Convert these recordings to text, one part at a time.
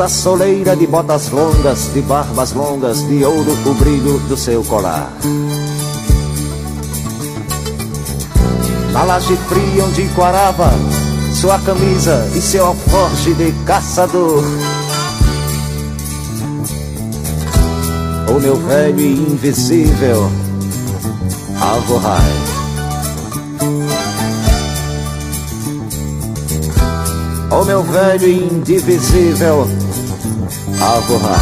A soleira de botas longas, de barbas longas, de ouro o brilho do seu colar. Na laje fria onde quarava sua camisa e seu alforje de caçador. O meu velho e invisível Alvorrai. O meu velho e indivisível Alvorrai.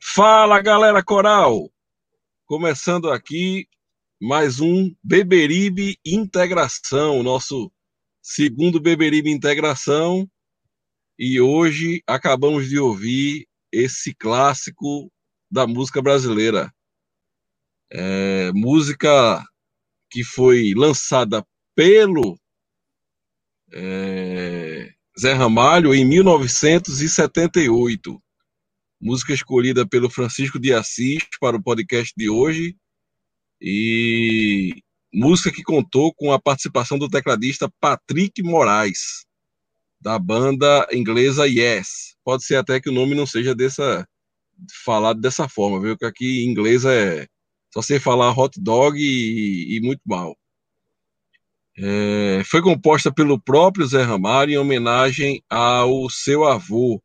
Fala galera coral! Começando aqui mais um Beberibe Integração, nosso segundo Beberibe Integração. E hoje acabamos de ouvir esse clássico da música brasileira. É, música que foi lançada pelo é, Zé Ramalho em 1978. Música escolhida pelo Francisco de Assis para o podcast de hoje. E música que contou com a participação do tecladista Patrick Moraes, da banda inglesa Yes. Pode ser até que o nome não seja dessa falado dessa forma, viu? Que aqui em inglês é só sei falar hot dog e, e muito mal. É, foi composta pelo próprio Zé Ramalho em homenagem ao seu avô.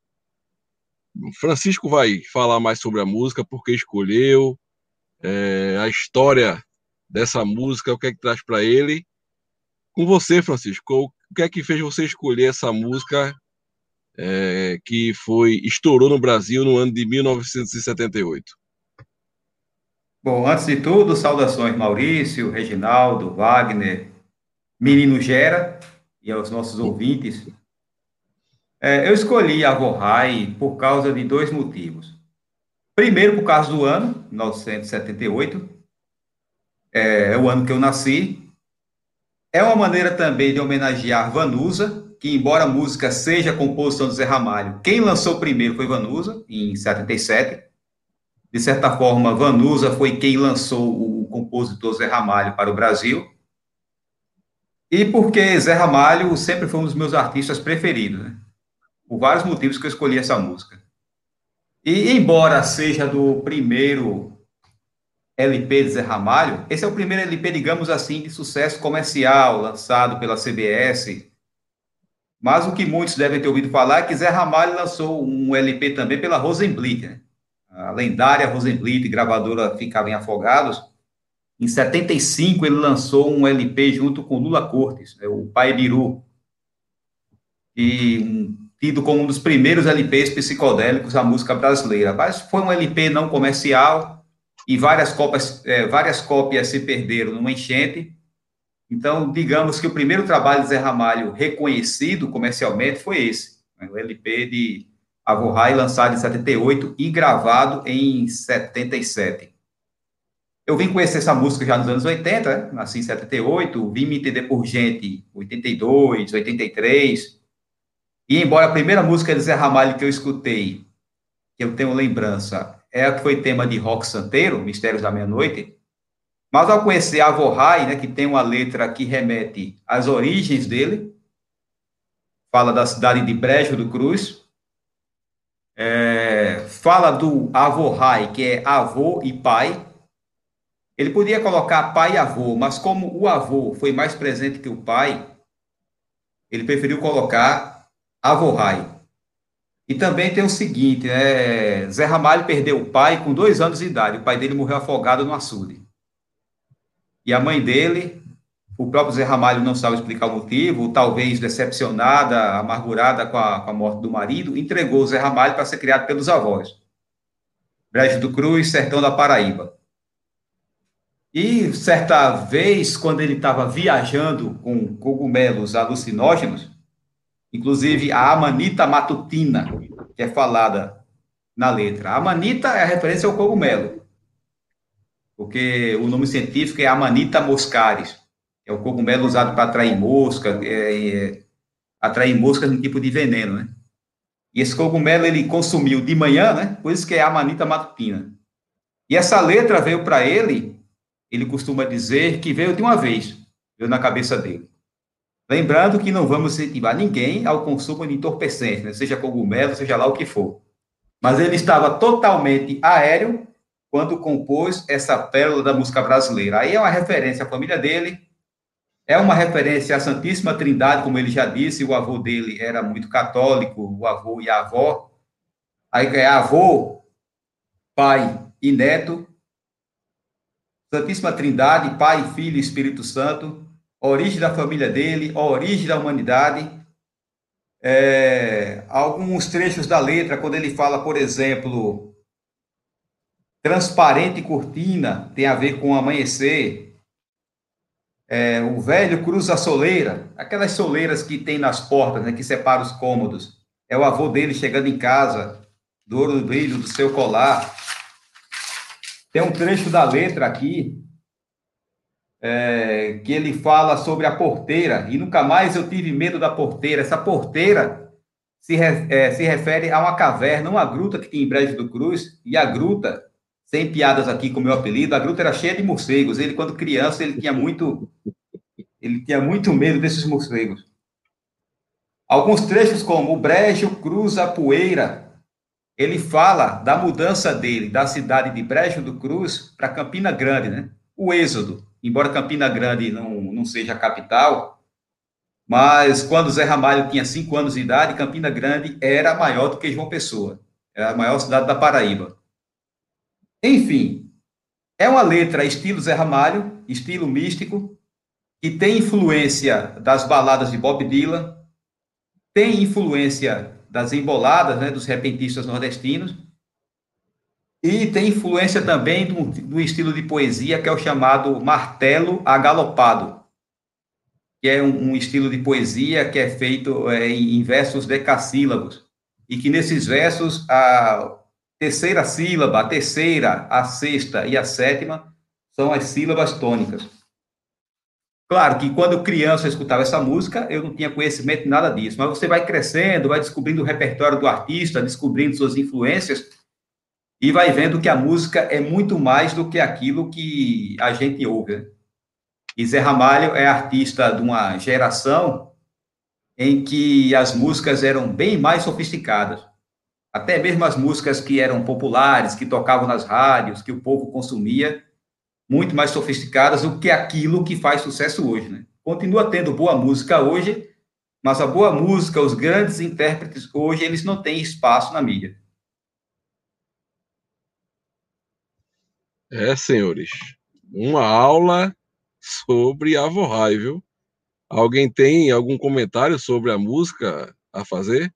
Francisco vai falar mais sobre a música, por que escolheu, é, a história dessa música, o que é que traz para ele. Com você, Francisco, o que é que fez você escolher essa música é, que foi estourou no Brasil no ano de 1978? Bom, antes de tudo, saudações Maurício, Reginaldo, Wagner, Menino Gera e aos nossos ouvintes. É, eu escolhi a Vorrai por causa de dois motivos. Primeiro, por causa do ano, 1978, é, é o ano que eu nasci. É uma maneira também de homenagear Vanusa, que embora a música seja composição do Zé Ramalho, quem lançou primeiro foi Vanusa, em 77. De certa forma, Vanusa foi quem lançou o compositor Zé Ramalho para o Brasil. E porque Zé Ramalho sempre foi um dos meus artistas preferidos, né? Por vários motivos que eu escolhi essa música. E embora seja do primeiro LP de Zé Ramalho, esse é o primeiro LP, digamos assim, de sucesso comercial, lançado pela CBS. Mas o que muitos devem ter ouvido falar é que Zé Ramalho lançou um LP também pela Rosenblit, né? a lendária Rosenblit, gravadora ficava em Afogados. Em 75, ele lançou um LP junto com Lula Cortes, né, o Pai Biru, e um, tido como um dos primeiros LPs psicodélicos da música brasileira. Mas foi um LP não comercial e várias cópias, é, várias cópias se perderam numa enchente. Então, digamos que o primeiro trabalho de Zé Ramalho reconhecido comercialmente foi esse, né, o LP de Avorrai, lançado em 78 e gravado em 77. Eu vim conhecer essa música já nos anos 80, né? nasci em 78, vim me entender por gente 82, 83. E embora a primeira música de Zé Ramalho que eu escutei, que eu tenho lembrança, é a que foi tema de Rock Santeiro, Mistérios da Meia-Noite, mas ao conhecer Avorrai, né, que tem uma letra que remete às origens dele, fala da cidade de Brejo do Cruz. É, fala do avô Rai, que é avô e pai. Ele podia colocar pai e avô, mas como o avô foi mais presente que o pai, ele preferiu colocar avô Rai. E também tem o seguinte, né? Zé Ramalho perdeu o pai com dois anos de idade. O pai dele morreu afogado no açude. E a mãe dele, o próprio Zé Ramalho não sabe explicar o motivo, talvez decepcionada, amargurada com a, com a morte do marido, entregou o Zé Ramalho para ser criado pelos avós. Brejo do Cruz, sertão da Paraíba. E certa vez, quando ele estava viajando com cogumelos alucinógenos, inclusive a amanita matutina, que é falada na letra. A amanita é a referência ao cogumelo, porque o nome científico é Amanita moscaris, é o cogumelo usado para atrair mosca, é, é, atrair moscas no tipo de veneno, né? E esse cogumelo ele consumiu de manhã, né? Por isso que é Amanita matutina. E essa letra veio para ele ele costuma dizer que veio de uma vez, veio na cabeça dele. Lembrando que não vamos incentivar ninguém ao consumo de entorpecentes, né? seja cogumelo, seja lá o que for. Mas ele estava totalmente aéreo quando compôs essa pérola da música brasileira. Aí é uma referência à família dele, é uma referência à Santíssima Trindade, como ele já disse, o avô dele era muito católico, o avô e a avó. Aí é avô, pai e neto, Santíssima Trindade, Pai, Filho e Espírito Santo, origem da família dele, origem da humanidade. É, alguns trechos da letra, quando ele fala, por exemplo, transparente cortina, tem a ver com amanhecer. É, o velho cruza a soleira, aquelas soleiras que tem nas portas, né, que separam os cômodos. É o avô dele chegando em casa, do ouro do brilho do seu colar. Tem um trecho da letra aqui é, que ele fala sobre a porteira, e nunca mais eu tive medo da porteira. Essa porteira se, é, se refere a uma caverna, uma gruta que tinha em Brejo do Cruz, e a gruta, sem piadas aqui com o meu apelido, a gruta era cheia de morcegos. Ele, quando criança, ele tinha muito, ele tinha muito medo desses morcegos. Alguns trechos como o brejo cruza a poeira, ele fala da mudança dele da cidade de Brejo do Cruz para Campina Grande, né? O êxodo, embora Campina Grande não, não seja a capital, mas quando Zé Ramalho tinha cinco anos de idade, Campina Grande era maior do que João Pessoa, era a maior cidade da Paraíba. Enfim, é uma letra estilo Zé Ramalho, estilo místico, que tem influência das baladas de Bob Dylan, tem influência das emboladas, né, dos repentistas nordestinos, e tem influência também do, do estilo de poesia que é o chamado martelo agalopado, que é um, um estilo de poesia que é feito é, em versos decassílabos, e que nesses versos a terceira sílaba, a terceira, a sexta e a sétima são as sílabas tônicas. Claro que quando criança eu escutava essa música, eu não tinha conhecimento de nada disso, mas você vai crescendo, vai descobrindo o repertório do artista, descobrindo suas influências e vai vendo que a música é muito mais do que aquilo que a gente ouve. Né? E Zé Ramalho é artista de uma geração em que as músicas eram bem mais sofisticadas. Até mesmo as músicas que eram populares, que tocavam nas rádios, que o povo consumia, muito mais sofisticadas do que aquilo que faz sucesso hoje, né? Continua tendo boa música hoje, mas a boa música, os grandes intérpretes hoje, eles não têm espaço na mídia. É, senhores, uma aula sobre a Vorrai, viu? Alguém tem algum comentário sobre a música a fazer?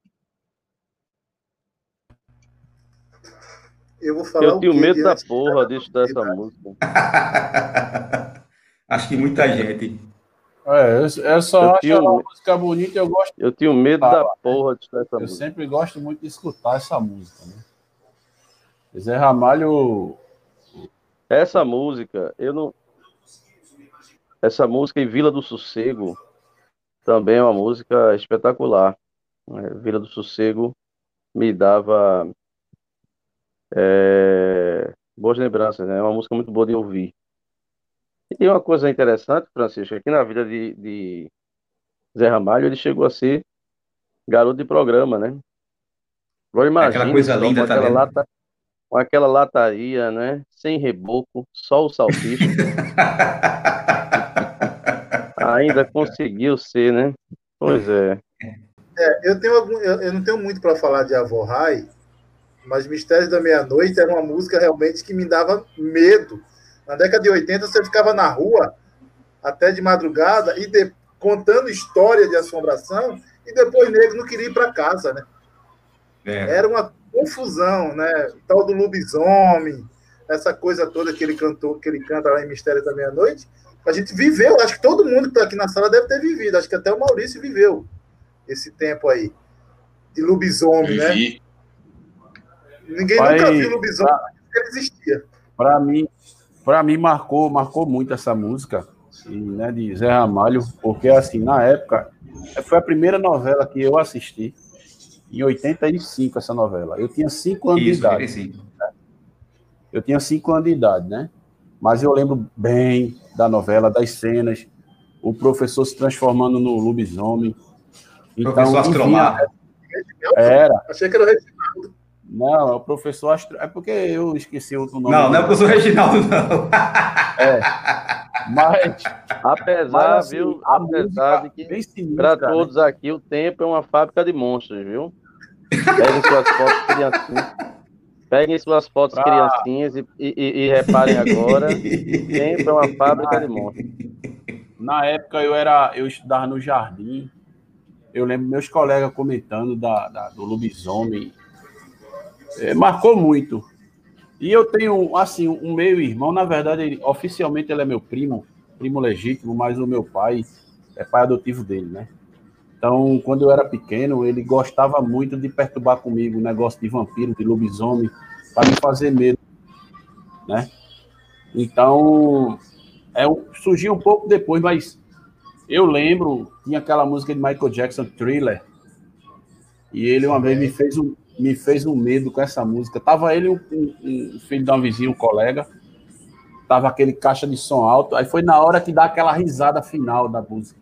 Eu vou falar Eu tenho medo da porra de estudar essa música. acho que muita gente. É, eu, eu só eu acho tenho, a música bonita eu gosto. Eu tenho medo da porra de estudar essa eu música. Eu sempre gosto muito de escutar essa música, né? Zé Ramalho. Essa música, eu não. Essa música em Vila do Sossego também é uma música espetacular. Né? Vila do Sossego me dava é, boas lembranças, né? É uma música muito boa de ouvir. E tem uma coisa interessante, Francisco, aqui na vida de, de Zé Ramalho, ele chegou a ser garoto de programa, né? Agora imagina, Aquela coisa só linda, com tá aquela vendo? lata, com aquela lataria, né? Sem reboco, só o salsicha. Ainda conseguiu ser, né? Pois é. É, eu, tenho algum, eu, eu não tenho muito para falar de Avó Rai, mas Mistérios da Meia-Noite era uma música realmente que me dava medo. Na década de 80, você ficava na rua até de madrugada e de- contando história de assombração e depois nego não queria ir para casa, né? É. Era uma confusão, né? O tal do lobisomem, essa coisa toda que ele cantou, que ele canta lá em Mistério da Meia-Noite. A gente viveu, acho que todo mundo que está aqui na sala deve ter vivido, acho que até o Maurício viveu esse tempo aí de lobisomem, né? Ninguém Pai, nunca viu lobisomem, mas ele existia. Para mim, para mim marcou, marcou muito essa música, e, né, de Zé Ramalho, porque assim, na época, foi a primeira novela que eu assisti, em 85 essa novela. Eu tinha 5 anos de Isso, idade. 85. Eu tinha 5 anos de idade, né? Mas eu lembro bem da novela, das cenas, o professor se transformando no lobisomem. Então, Professor Astromar. Era. Achei que era o Reginaldo. Não, é o professor Astro... É porque eu esqueci o nome. Não, não é o professor Reginaldo, não. Mas, Apesar, mas assim, viu? Apesar de que Para né? todos aqui, o tempo é uma fábrica de monstros, viu? Peguem suas fotos, criancinhas. Peguem suas fotos, Pra- criancinhas, e, e- e- e reparem agora. O tempo é uma fábrica de monstros. Na época eu era, eu estudava no jardim. Eu lembro meus colegas comentando da, da- do lobisomem. É, marcou muito. E eu tenho, assim, um meio irmão, na verdade, ele- oficialmente ele é meu primo, primo legítimo, mas o meu pai é pai adotivo dele, né? Então, quando eu era pequeno, ele gostava muito de perturbar comigo o negócio de vampiro, de lobisomem, para me fazer medo, né? Então, é, surgiu um pouco depois, mas eu lembro, tinha aquela música de Michael Jackson, Thriller, e ele uma vez me fez um, me fez um medo com essa música. Tava ele, um, um- um filho de uma vizinha, um colega, tava aquele caixa de som alto, aí foi na hora que dá aquela risada final da música.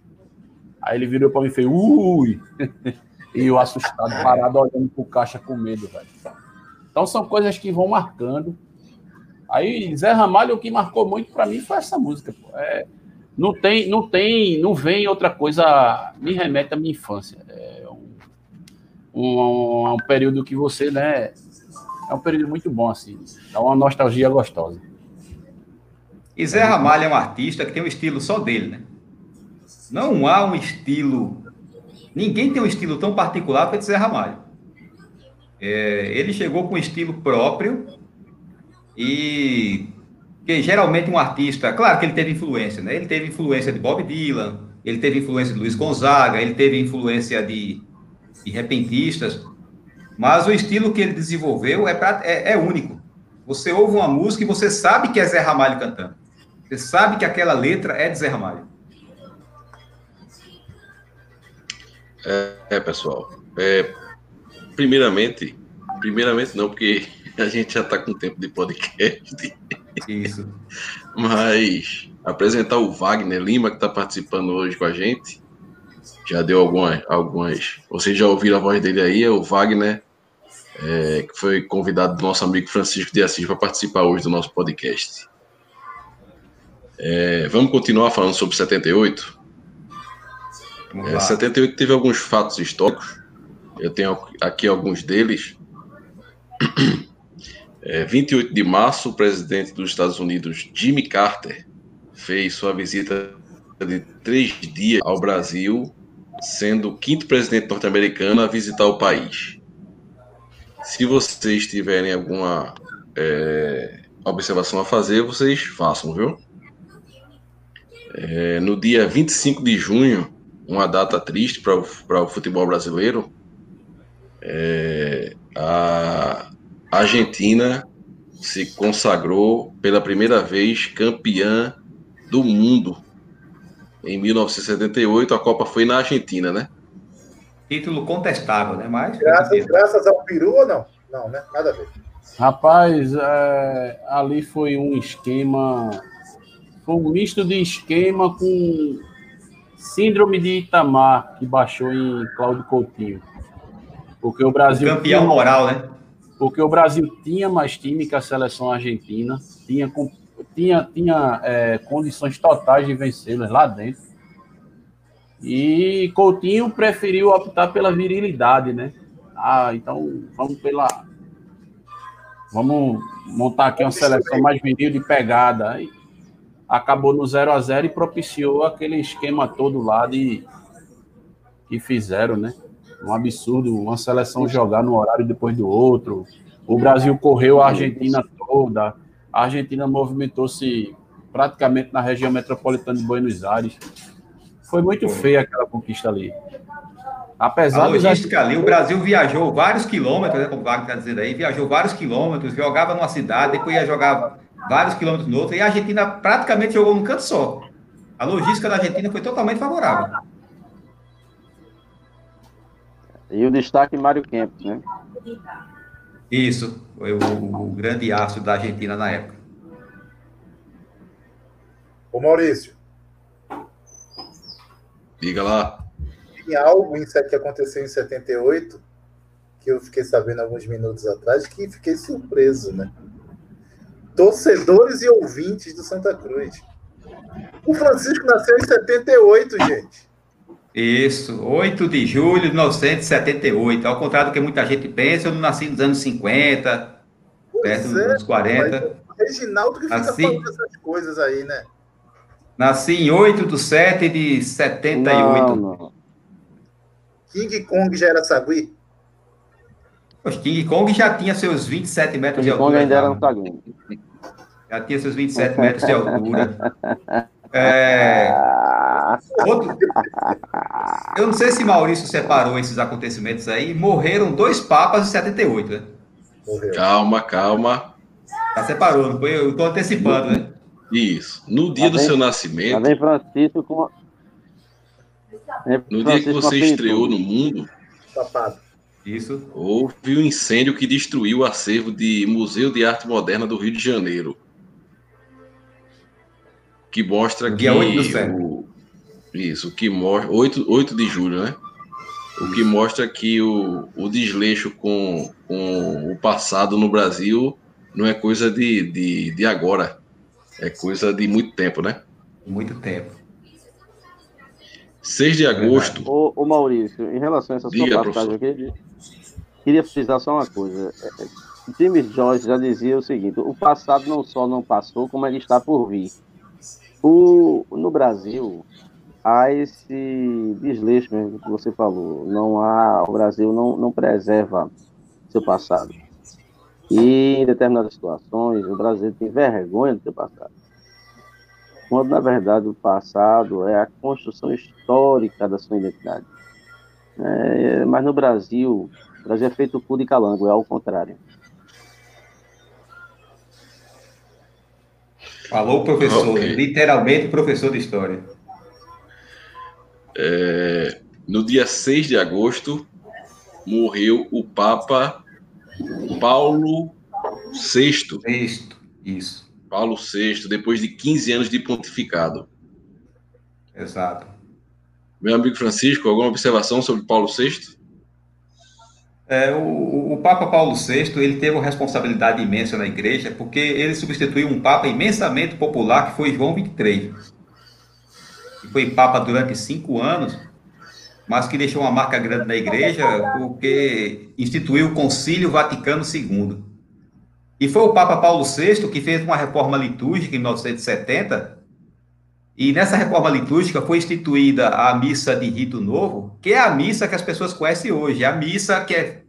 Aí ele virou para mim e fez, ui! e eu assustado, parado, olhando pro caixa com medo, velho. Então são coisas que vão marcando. Aí Zé Ramalho, o que marcou muito para mim foi essa música. É, não tem, não tem, não vem outra coisa, me remete à minha infância. É um, um, um período que você, né, é um período muito bom assim, dá uma nostalgia gostosa. E Zé Ramalho é um artista que tem um estilo só dele, né? Não há um estilo. Ninguém tem um estilo tão particular feito Zé Ramalho. É, ele chegou com um estilo próprio e que geralmente um artista, claro que ele teve influência, né? Ele teve influência de Bob Dylan, ele teve influência de Luiz Gonzaga, ele teve influência de, de repentistas, mas o estilo que ele desenvolveu é, pra- é, é único. Você ouve uma música e você sabe que é Zé Ramalho cantando. Você sabe que aquela letra é de Zé Ramalho. É, pessoal. É, primeiramente, primeiramente não, porque a gente já está com tempo de podcast, Isso. mas apresentar o Wagner Lima, que está participando hoje com a gente. Já deu algumas, algumas. Vocês já ouviram a voz dele aí, é o Wagner, é, que foi convidado do nosso amigo Francisco de Assis para participar hoje do nosso podcast. É, vamos continuar falando sobre 78? Vamos É, lá. 78 teve alguns fatos históricos. Eu tenho aqui alguns deles. É, 28 de março, o presidente dos Estados Unidos, Jimmy Carter, fez sua visita de três dias ao Brasil, sendo o quinto presidente norte-americano a visitar o país. Se vocês tiverem alguma é, observação a fazer, vocês façam, viu? É, no dia 25 de junho, uma data triste para o, futebol brasileiro. É, a Argentina se consagrou pela primeira vez campeã do mundo. Em 1978, a Copa foi na Argentina, né? Título contestável, né? Mas. Graças, graças ao peru ou não? Não, né? Nada a ver. Rapaz, é, ali foi um esquema, foi um misto de esquema com Síndrome de Itamar, que baixou em Cláudio Coutinho. Porque o Brasil. O campeão tinha, moral, né? Porque o Brasil tinha mais time que a seleção argentina, tinha, tinha, tinha é, condições totais de vencê-las lá dentro. E Coutinho preferiu optar pela virilidade, né? Ah, então vamos pela. Vamos montar aqui uma seleção mais viril de pegada. Aí acabou no 0 a 0 e propiciou aquele esquema todo lá de que fizeram, né? Um absurdo, uma seleção jogar no horário depois do outro. O Brasil correu a Argentina toda. A Argentina movimentou-se praticamente na região metropolitana de Buenos Aires. Foi muito feia aquela conquista ali. Apesar a logística ali, o Brasil viajou vários quilômetros, né, como o Wagner está dizendo aí, viajou vários quilômetros, jogava numa cidade, depois ia jogar vários quilômetros no outro, e a Argentina praticamente jogou num canto só. A logística da Argentina foi totalmente favorável. E o destaque Mário Kempis, né? Isso, foi o, o grande aço da Argentina na época. Ô Maurício. Diga lá. Tem algo que aconteceu em 78 que eu fiquei sabendo alguns minutos atrás que fiquei surpreso, né? Torcedores e ouvintes do Santa Cruz. O Francisco nasceu em 78, gente. Isso, 8 de julho de 1978. Ao contrário do que muita gente pensa, eu não nasci nos anos 50, pois perto dos é, anos 40. Reginaldo que fica nasci... falando essas coisas aí, né? Nasci em 8 de 7 de 78. Não, não. King Kong já era sagui? O King Kong já tinha seus 27 metros King de altura. Kong ainda era um sagui. Já tinha seus 27 metros de altura. É... Outro... Eu não sei se Maurício separou esses acontecimentos aí. Morreram dois papas em 78, né? Morreu. Calma, calma. Já separou, não foi? Eu estou antecipando, né? Isso. No dia do seu nascimento. Vem Francisco com. No dia que você estreou no mundo. Papado. Isso. Houve um incêndio que destruiu o acervo de Museu de Arte Moderna do Rio de Janeiro que mostra Dia que 8 do o, isso, que mostra 8, 8 de julho, né? O que mostra que o, o desleixo com, com o passado no Brasil não é coisa de, de, de agora, é coisa de muito tempo, né? Muito tempo. 6 de agosto. Ô, ô Maurício, em relação a essa sua passagem aqui, queria precisar só uma coisa. É, é, James Joyce já dizia o seguinte: o passado não só não passou, como ele está por vir. O, no Brasil, há esse desleixo mesmo que você falou. Não há, o Brasil não, não preserva seu passado. E em determinadas situações, o Brasil tem vergonha do seu passado. Quando, na verdade, o passado é a construção histórica da sua identidade. É, mas no Brasil, o Brasil é feito por de calango, é ao contrário. Falou professor, okay. literalmente professor de história. É, no dia 6 de agosto, morreu o Papa Paulo VI. Sexto, isso. Paulo VI, depois de 15 anos de pontificado. Exato. Meu amigo Francisco, alguma observação sobre Paulo VI? É, o, o, Papa Paulo VI ele teve uma responsabilidade imensa na igreja, porque ele substituiu um Papa imensamente popular, que foi João XXIII. Que foi Papa durante cinco anos, mas que deixou uma marca grande na igreja, porque instituiu o Concílio Vaticano II. E foi o Papa Paulo VI que fez uma reforma litúrgica em 1970, e nessa reforma litúrgica foi instituída a missa de rito novo, que é a missa que as pessoas conhecem hoje, a missa que é,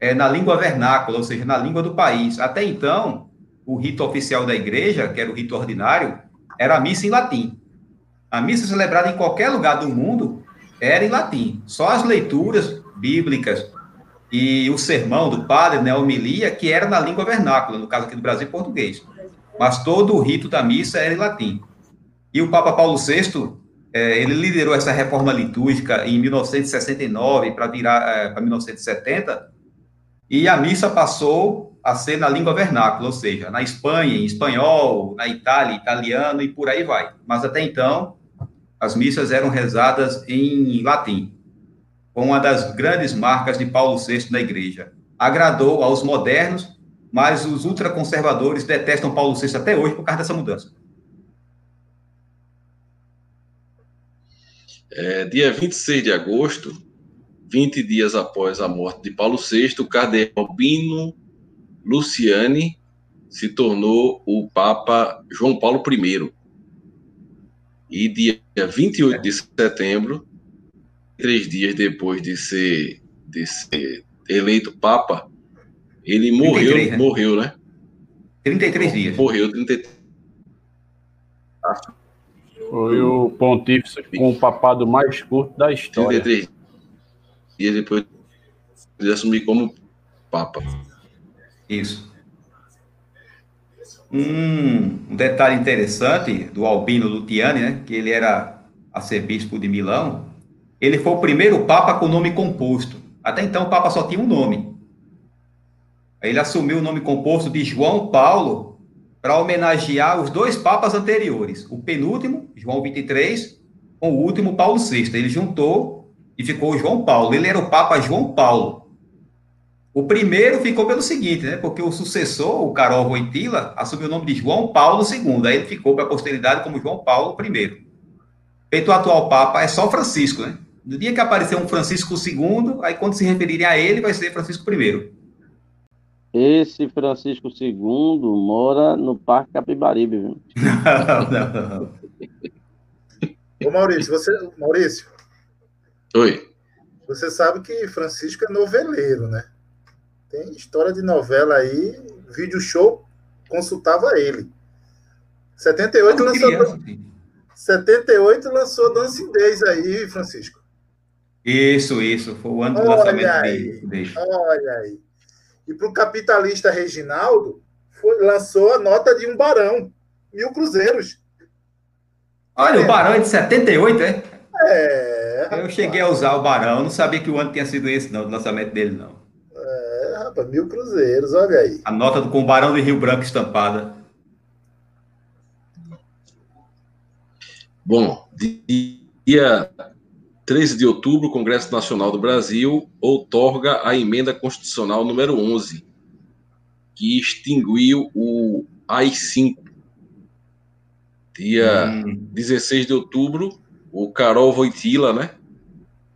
é na língua vernácula, ou seja, na língua do país. Até então, o rito oficial da igreja, que era o rito ordinário, era a missa em latim. A missa celebrada em qualquer lugar do mundo era em latim. Só as leituras bíblicas e o sermão do padre, né, a homilia, que era na língua vernácula, no caso aqui do Brasil, português. Mas todo o rito da missa era em latim. E o Papa Paulo VI, é, ele liderou essa reforma litúrgica em 1969 para virar é, para 1970, e a missa passou a ser na língua vernácula, ou seja, na Espanha, em espanhol, na Itália, italiano e por aí vai. Mas até então, as missas eram rezadas em latim, com uma das grandes marcas de Paulo VI na igreja. Agradou aos modernos, mas os ultraconservadores detestam Paulo VI até hoje por causa dessa mudança. É, dia 26 de agosto, 20 dias após a morte de Paulo VI, o cardeal Bino Luciani se tornou o Papa João Paulo I. E dia 28 de setembro, três dias depois de ser, de ser eleito Papa, ele morreu, 33, né? morreu, né? 33 dias. Morreu 33. Foi o pontífice com o papado mais curto da história. 33 dias depois de assumir como Papa. Isso. Um, um detalhe interessante do Albino Lutiani, né, que ele era arcebispo de Milão, ele foi o primeiro Papa com nome composto. Até então o Papa só tinha um nome. Ele assumiu o nome composto de João Paulo para homenagear os dois papas anteriores, o penúltimo, João 23, com o último, Paulo VI. Ele juntou e ficou João Paulo. Ele era o Papa João Paulo. O primeiro ficou pelo seguinte, né? Porque o sucessor, o Carol Voitila, assumiu o nome de João Paulo II. Aí ele ficou para a posteridade como João Paulo I. Feito o atual Papa, é só Francisco, né? No dia que aparecer um Francisco II, aí quando se referirem a ele, vai ser Francisco I. Esse Francisco II mora no Parque Capibaribe, viu? Não, não, não. Ô Maurício, você. Maurício. Oi. Você sabe que Francisco é noveleiro, né? Tem história de novela aí, vídeo show, consultava ele. 78 lançou. Criança, 78 lançou Dancidez aí, Francisco. Isso, isso. Foi o ano do olha lançamento aí, dele. Olha aí. E para o capitalista Reginaldo, foi, lançou a nota de um barão, mil cruzeiros. Olha, é. o barão é de 78, é? É. Eu rapaz. cheguei a usar o barão, não sabia que o ano tinha sido esse, não, do lançamento dele, não. É, rapaz, mil cruzeiros, olha aí. A nota do, com o barão de Rio Branco estampada. Bom, dia 13 de outubro, o Congresso Nacional do Brasil outorga a emenda constitucional número 11, que extinguiu o AI-5. Dia hum. 16 de outubro, o Carol Voitila, né?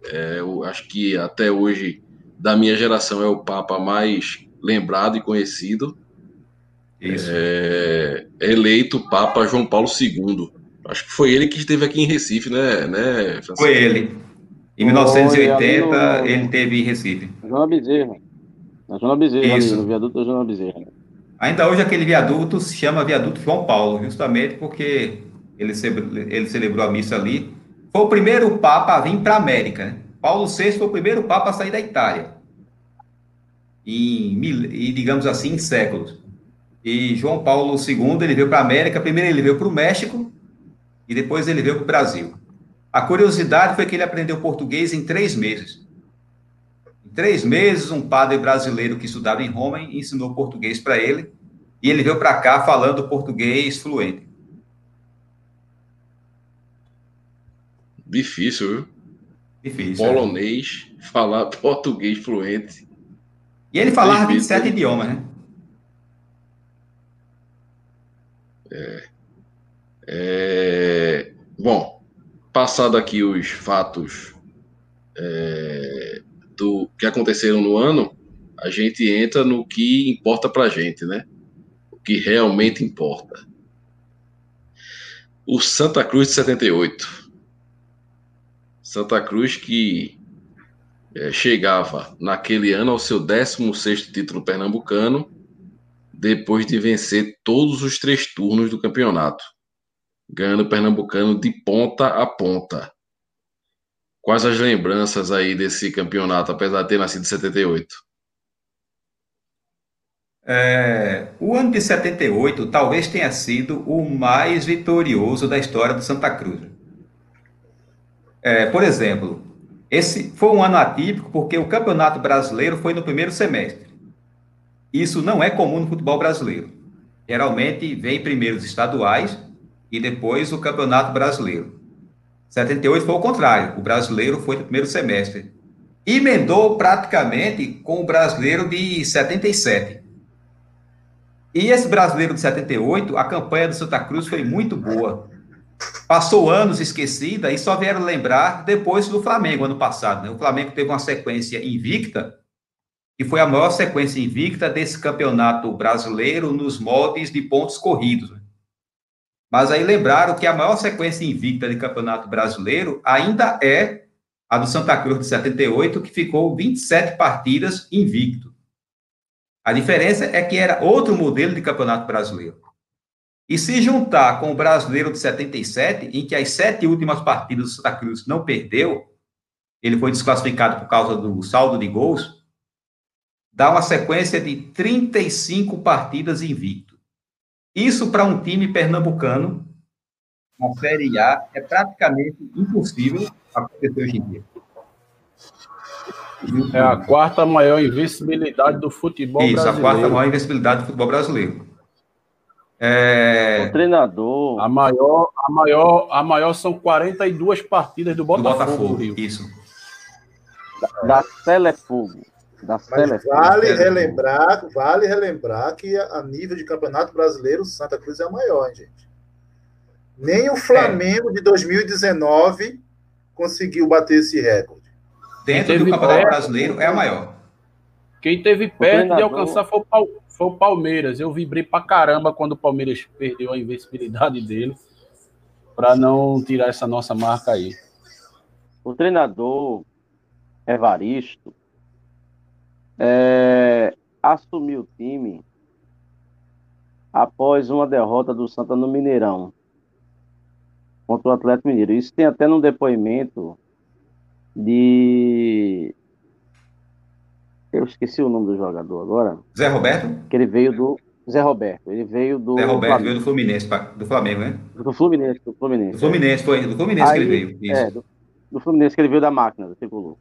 É, eu acho que até hoje, da minha geração, é o Papa mais lembrado e conhecido. É, eleito Papa João Paulo II. Acho que foi ele que esteve aqui em Recife, né, né Francisco? Foi ele. Em 1980, no... ele teve em Recife. Joana Bezerra. Na Joana Bezerra, Isso. Ali, no viaduto da Joana Bezerra. Ainda hoje aquele viaduto se chama viaduto João Paulo, justamente porque ele, ele celebrou a missa ali. Foi o primeiro Papa a vir para a América. Né? Paulo VI foi o primeiro Papa a sair da Itália. Em, e digamos assim, em séculos. E João Paulo II, ele veio para a América. Primeiro ele veio para o México, e depois ele veio para o Brasil. A curiosidade foi que ele aprendeu português em três meses. Em três meses, um padre brasileiro que estudava em Roma ensinou português para ele, e ele veio para cá falando português fluente. Difícil, viu? Difícil. Polonês, é. falar português fluente. E ele falava Difícil. 27 idiomas, né? É. É, bom, passado aqui os fatos é, do que aconteceram no ano, a gente entra no que importa para a gente, né? O que realmente importa. O Santa Cruz de 78. Santa Cruz que é, chegava naquele ano ao seu 16º título pernambucano, depois de vencer todos os três turnos do campeonato ganhando o Pernambucano de ponta a ponta. Quais as lembranças aí desse campeonato, apesar de ter nascido em 78? É, o ano de 78 talvez tenha sido o mais vitorioso da história do Santa Cruz. É, por exemplo, esse foi um ano atípico porque o Campeonato Brasileiro foi no primeiro semestre. Isso não é comum no futebol brasileiro. Geralmente vem primeiro os estaduais e depois o Campeonato Brasileiro. 78 foi o contrário, o brasileiro foi no primeiro semestre. Emendou praticamente com o brasileiro de 77. E esse brasileiro de 78, a campanha do Santa Cruz foi muito boa. Passou anos esquecida e só vieram lembrar depois do Flamengo, ano passado. Né? O Flamengo teve uma sequência invicta, e foi a maior sequência invicta desse campeonato brasileiro nos moldes de pontos corridos. Mas aí lembraram que a maior sequência invicta de campeonato brasileiro ainda é a do Santa Cruz de 78, que ficou 27 partidas invicto. A diferença é que era outro modelo de campeonato brasileiro. E se juntar com o brasileiro de 77, em que as sete últimas partidas do Santa Cruz não perdeu, ele foi desclassificado por causa do saldo de gols, dá uma sequência de 35 partidas invicto. Isso para um time pernambucano, na Série A, é praticamente impossível acontecer hoje em dia. É a quarta maior invencibilidade do futebol Isso, brasileiro. a quarta maior invencibilidade do futebol brasileiro. É... O treinador. A maior, a maior, a maior são 42 partidas do Do Botafogo. Botafogo, Rio. isso. Da Telefogo. Da Mas Telefogo. vale Telefogo. relembrar, vale relembrar que a nível de campeonato brasileiro, Santa Cruz é a maior, hein, gente. Nem o Flamengo de 2019 conseguiu bater esse recorde. Dentro do campeonato perto. brasileiro é a maior. Quem teve perto de alcançar foi o, Pal- foi o Palmeiras. Eu vibrei pra caramba quando o Palmeiras perdeu a invencibilidade dele, para não tirar essa nossa marca aí. O treinador Evaristo é, assumiu o time após uma derrota do Santa no Mineirão contra o Atlético Mineiro. Isso tem até no depoimento de. Eu esqueci o nome do jogador agora, Zé Roberto? que ele veio do Zé Roberto. Ele veio do Zé Roberto veio do Fluminense, do Flamengo, né? do Fluminense, do Fluminense. Do Fluminense, foi do Fluminense que Aí, ele veio. Isso. É, do, do Fluminense que ele veio da máquina, do tricolor.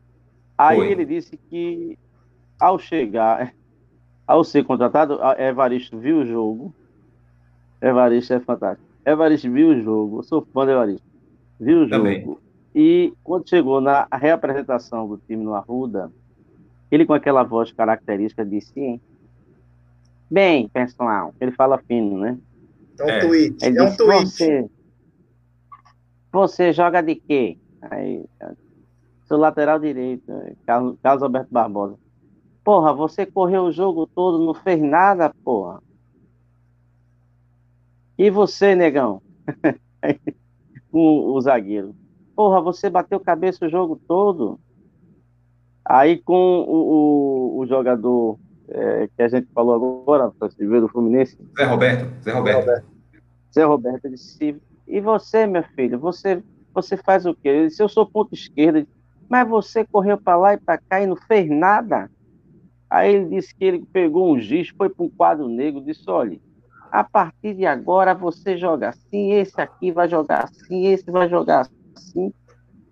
Aí Foi. ele disse que ao chegar, ao ser contratado, Evaristo viu o jogo. Evaristo é fantástico. Evaristo viu o jogo, eu sou fã do Evaristo. Viu o jogo. Também. E quando chegou na reapresentação do time no Arruda, ele com aquela voz característica disse: Bem, pessoal, ele fala fino, né? É um É. tweet. Ele é um disse, tweet. Você, você joga de quê? Aí, sou lateral direito, Carlos, Carlos Alberto Barbosa. Porra, você correu o jogo todo, não fez nada, porra. E você, negão? o, o zagueiro. Porra, você bateu cabeça o jogo todo. Aí com o, o, o jogador é, que a gente falou agora, do Fluminense, Zé Roberto, Zé Roberto. Zé Roberto disse: E você, meu filho, você, você faz o quê? Ele disse: Eu sou ponto disse, Mas você correu para lá e para cá e não fez nada? Aí ele disse que ele pegou um giz, foi para um quadro negro, disse: Olha, a partir de agora você joga assim, esse aqui vai jogar assim, esse vai jogar assim,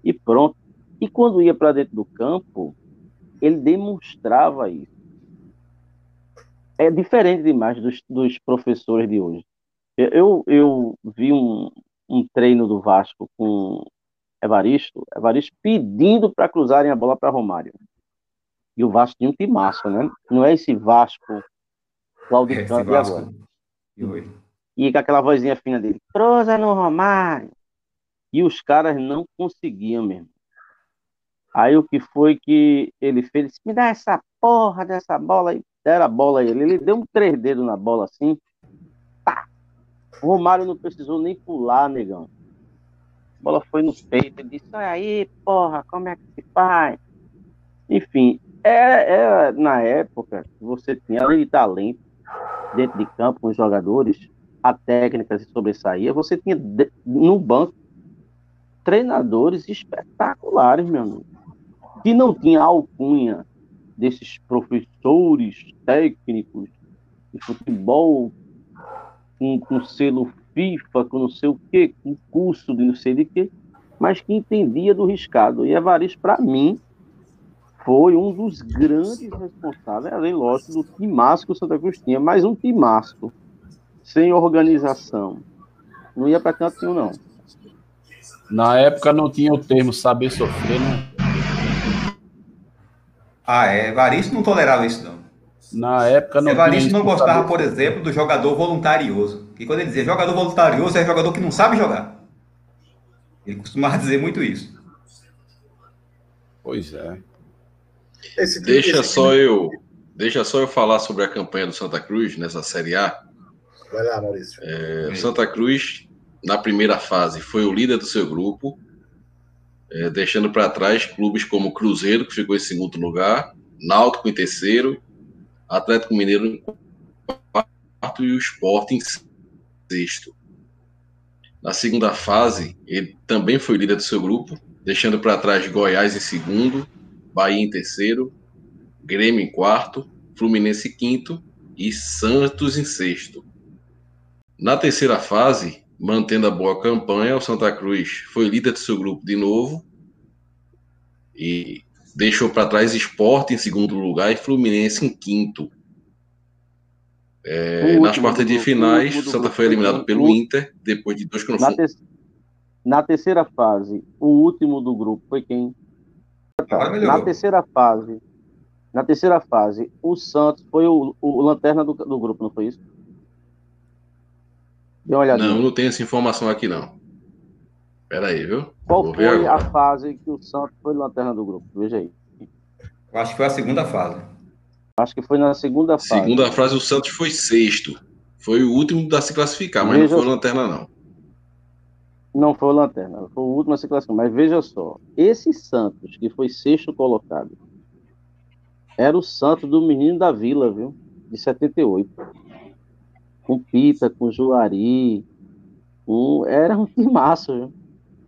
e pronto. E quando ia para dentro do campo, ele demonstrava isso. É diferente demais dos, dos professores de hoje. Eu, eu vi um, um treino do Vasco com Evaristo, Evaristo pedindo para cruzarem a bola para Romário. E o Vasco tinha um timaço, né? Não é esse Vasco Claudio Esse Campos de agora. Vasco. E hoje. E com aquela vozinha fina dele, cruza no Romário. E os caras não conseguiam mesmo. Aí o que foi que ele fez? Ele disse, me dá essa porra dessa bola aí. Deram a bola a ele. Ele deu um três dedos na bola assim. O Romário não precisou nem pular, negão. A bola foi no peito. Ele disse, olha aí, porra, como é que se faz? Enfim, é, é na época que você tinha, além de talento, dentro de campo com os jogadores, a técnica se sobressaía, você tinha no banco treinadores espetaculares, meu amigo. Que não tinha alcunha desses professores técnicos de futebol com, com selo FIFA, com não sei o quê, com curso de não sei de quê, mas que entendia do riscado. E Evaristo, para mim, foi um dos grandes responsáveis, além, lógico, do timasco que o Santa Cruz tinha, mas um timasco sem organização. Não ia para canto nenhum, não. Na época não tinha o termo saber sofrer, né? Ah, é. Evaristo não tolerava isso, não. Na época não Evaristo tinha não gostava, saber por exemplo, do jogador voluntarioso. E quando ele dizia jogador voluntarioso, é jogador que não sabe jogar. Ele costumava dizer muito isso. Pois é. Esse Deixa esse só time- eu, deixa só eu falar sobre a campanha do Santa Cruz nessa Série A. Vai lá, Maurício. É, Santa Cruz, na primeira fase, foi o líder do seu grupo, é, deixando para trás clubes como Cruzeiro, que ficou em segundo lugar, Náutico em terceiro, Atlético Mineiro em quarto e o Sport em sexto. Na segunda fase, ele também foi líder do seu grupo, deixando para trás Goiás em segundo, Bahia em terceiro, Grêmio em quarto, Fluminense em quinto e Santos em sexto. Na terceira fase, mantendo a boa campanha, o Santa Cruz foi líder do seu grupo de novo e deixou para trás Sport em segundo lugar e Fluminense em quinto. É, nas quartas de finais, último o Santa foi eliminado pelo Inter depois de dois Na, confrontos. te- na terceira fase, o último do grupo foi quem? Agora Na terceira fase, na terceira fase, o Santos foi o, o lanterna do, do grupo, não foi isso? Dê uma olhadinha. Não, não tem essa informação aqui não. Pera aí, viu? Qual foi a fase que o Santos foi lanterna do grupo? Veja aí. Eu acho que foi a segunda fase. Acho que foi na segunda fase. Segunda frase, o Santos foi sexto. Foi o último da se classificar, mas Veja- não foi lanterna, não. Não foi o Lanterna, foi o último a se classificar. Mas veja só, esse Santos, que foi sexto colocado, era o Santos do Menino da Vila, viu? De 78. Com Pita, com Juari. Um, era um timaço, viu?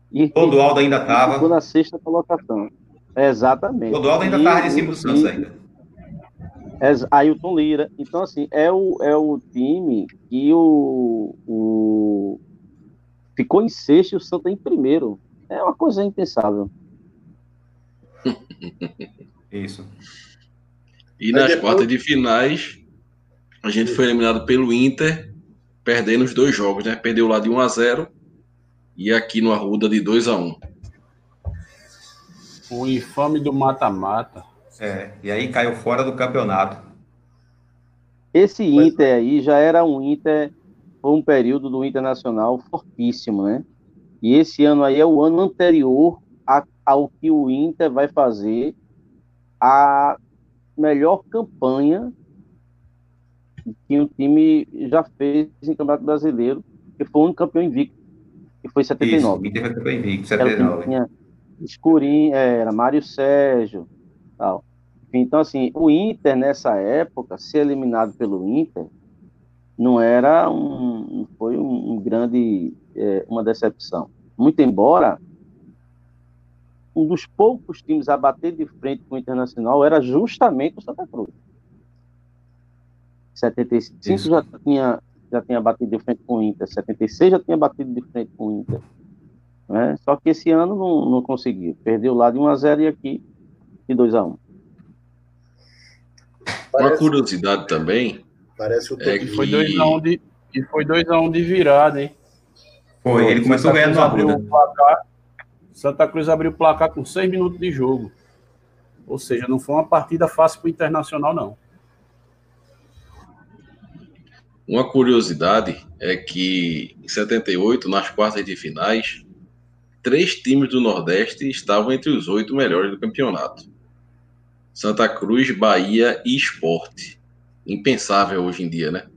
E, Clodoaldo ainda e ficou estava. na sexta colocação. Exatamente. Clodoaldo ainda estava de cima do Santos time- ainda. Ailton Lira. Então, assim, é o, é o time que o, o ficou em sexto e o Santa em primeiro. É uma coisa impensável. Isso. E Mas nas depois- quartas de finais, a gente foi eliminado pelo Inter, perdendo os dois jogos, né? Perdeu lá de 1 a 0 e aqui no Arruda de 2 a 1 O infame do mata-mata. É, e aí caiu fora do campeonato. Esse Pois Inter aí já era um Inter, foi um período do Internacional fortíssimo, né? E esse ano aí é o ano anterior a- ao que o Inter vai fazer a melhor campanha que o time já fez em Campeonato Brasileiro, que foi o único campeão invicto, que foi em Isso, 79. e teve campeão invicto, Era o time que 79. tinha Escurinho, é, era Mário Sérgio, tal. Então, assim, o Inter nessa época, ser eliminado pelo Inter, não era um, não foi um, um grande, é, uma decepção. Muito embora um dos poucos times a bater de frente com o Internacional era justamente o Santa Cruz. 75 Isso. já tinha já tinha batido de frente com o Inter, 76 já tinha batido de frente com o Inter. né? Só que esse ano não, não conseguiu. Perdeu lá de 1 a 0 e aqui de 2 a 1. Uma curiosidade também, parece o é Toquinho. E foi E- 2x1 de, e foi 2 a 1 de virada, hein? Foi, ele começou Santa ganhando Cruz abriu Arruda. o placar. Santa Cruz abriu o placar com 6 minutos de jogo. Ou seja, não foi uma partida fácil para o Internacional, não. uma curiosidade é que em 78, nas quartas de finais, três times do Nordeste estavam entre os oito melhores do campeonato. Santa Cruz, Bahia e Esporte. Impensável hoje em dia, né?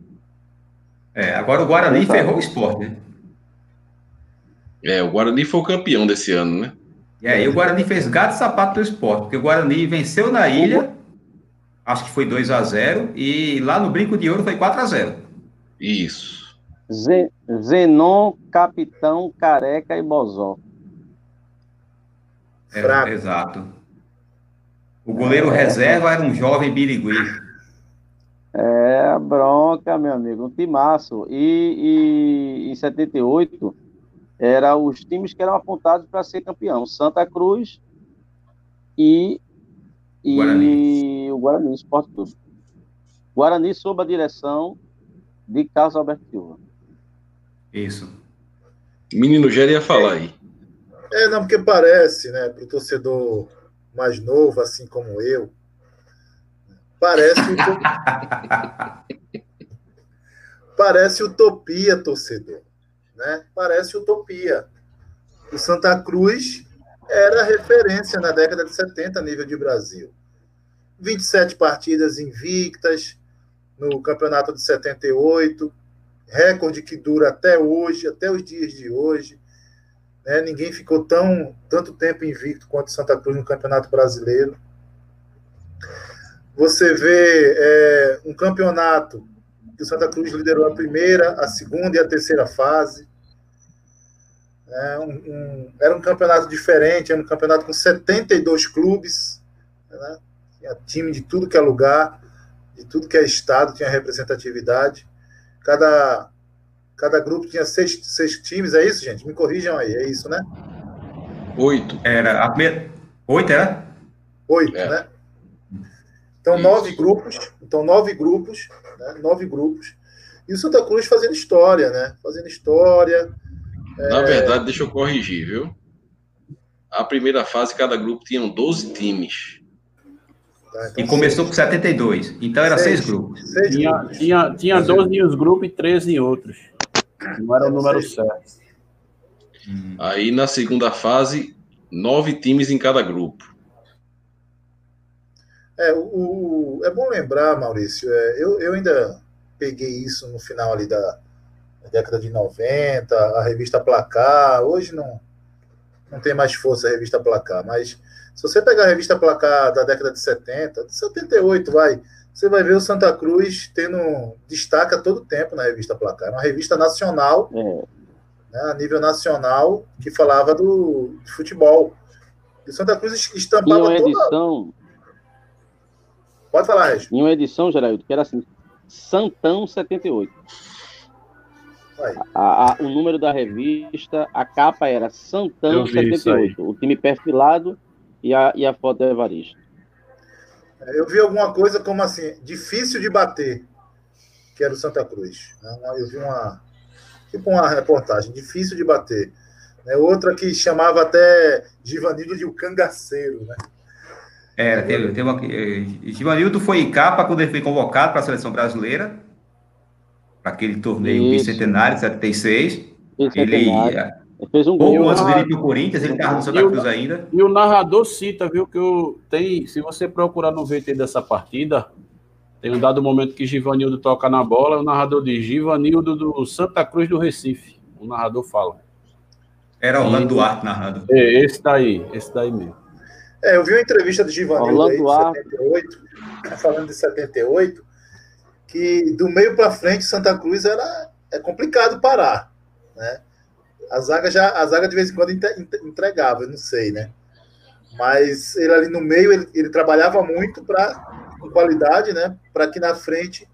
É, agora o Guarani Tá. ferrou o esporte, né? É, o Guarani foi o campeão desse ano, né? E aí o Guarani fez gato e sapato do esporte, porque o Guarani venceu na ilha, acho que foi 2 a 0 e lá no Brinco de Ouro foi 4 a 0 Isso. Ze- Zenon, Capitão, Careca e Bozó. É, exato. O goleiro reserva era um jovem Birigui. É a bronca, meu amigo, um timaço. E, e em 78, eram os times que eram apontados para ser campeão: Santa Cruz e, e Guarani. o Guarani, Esporte Clube. Guarani sob a direção de Carlos Alberto Silva. Isso. Menino Gera ia falar aí. É, não, porque parece, né, para o torcedor mais novo, assim como eu, parece utopia, parece utopia, torcedor, né? Parece utopia. O Santa Cruz era referência na década de 70 a nível de Brasil. 27 partidas invictas no campeonato de 78, recorde que dura até hoje, até os dias de hoje. Né? Ninguém ficou tão tanto tempo invicto quanto Santa Cruz no Campeonato Brasileiro. Você vê é, um campeonato que o Santa Cruz liderou a primeira, a segunda e a terceira fase. É um, um, era um campeonato diferente, era um campeonato com 72 clubes, né? tinha time de tudo que é lugar, de tudo que é estado, tinha representatividade. Cada, cada grupo tinha seis, seis times, é isso, gente? Me corrijam aí, é isso, né? Oito. Era a primeira. Oito, era? Oito, é. né? Então, isso. nove grupos. Então, nove grupos, né? Nove grupos. E o Santa Cruz fazendo história, né? Fazendo história. Na é... verdade, deixa eu corrigir, viu? A primeira fase, cada grupo tinha 12 times. Tá, então e começou com 72. Então era seis, seis grupos. Seis tinha, grupos. Tinha, tinha 12 em uns grupos e 13 em outros. Não era o número certo. Hum. Aí na segunda fase, nove times em cada grupo. É, o, é bom lembrar, Maurício, é, eu, eu ainda peguei isso no final ali da, da década de 90, a revista Placar, hoje não, não tem mais força a revista Placar, mas se você pegar a revista Placar da década de 70, de 78, vai, você vai ver o Santa Cruz tendo destaca todo tempo na revista Placar. Uma revista nacional, é. né, a nível nacional, que falava do de futebol. E o Santa Cruz estampava uma edição. Pode falar, Regis. Em uma edição, Geraldo, que era assim: Santão 78. A, a, o número da revista, a capa era Santão 78. O time perfilado e a, e a foto do Evaristo. É, eu vi alguma coisa como assim, difícil de bater, que era o Santa Cruz. Né? Eu vi uma, tipo uma reportagem, difícil de bater. Né? Outra que chamava até Givanildo de o cangaceiro, né? É, teve, teve uma, Givanildo foi capa quando ele foi convocado para a seleção brasileira, para aquele torneio Isso. bicentenário, 76. Ele, ele fez um gol. Pouco antes dele ir o Corinthians, ele estava no Santa Cruz ainda. E o narrador cita, viu, que eu tem, se você procurar no VT dessa partida, tem um dado momento que Givanildo toca na bola, o narrador diz Givanildo do Santa Cruz do Recife. O narrador fala. Era Orlando e, Duarte narrando. É, esse daí, esse daí mesmo. É, eu vi uma entrevista de Givanildo aí, de 78, falando de 78, que do meio para frente Santa Cruz era é complicado parar, né? A zaga já, a zaga de vez em quando entregava, eu não sei, né? Mas ele ali no meio, ele, ele trabalhava muito para com qualidade, né? Para que na frente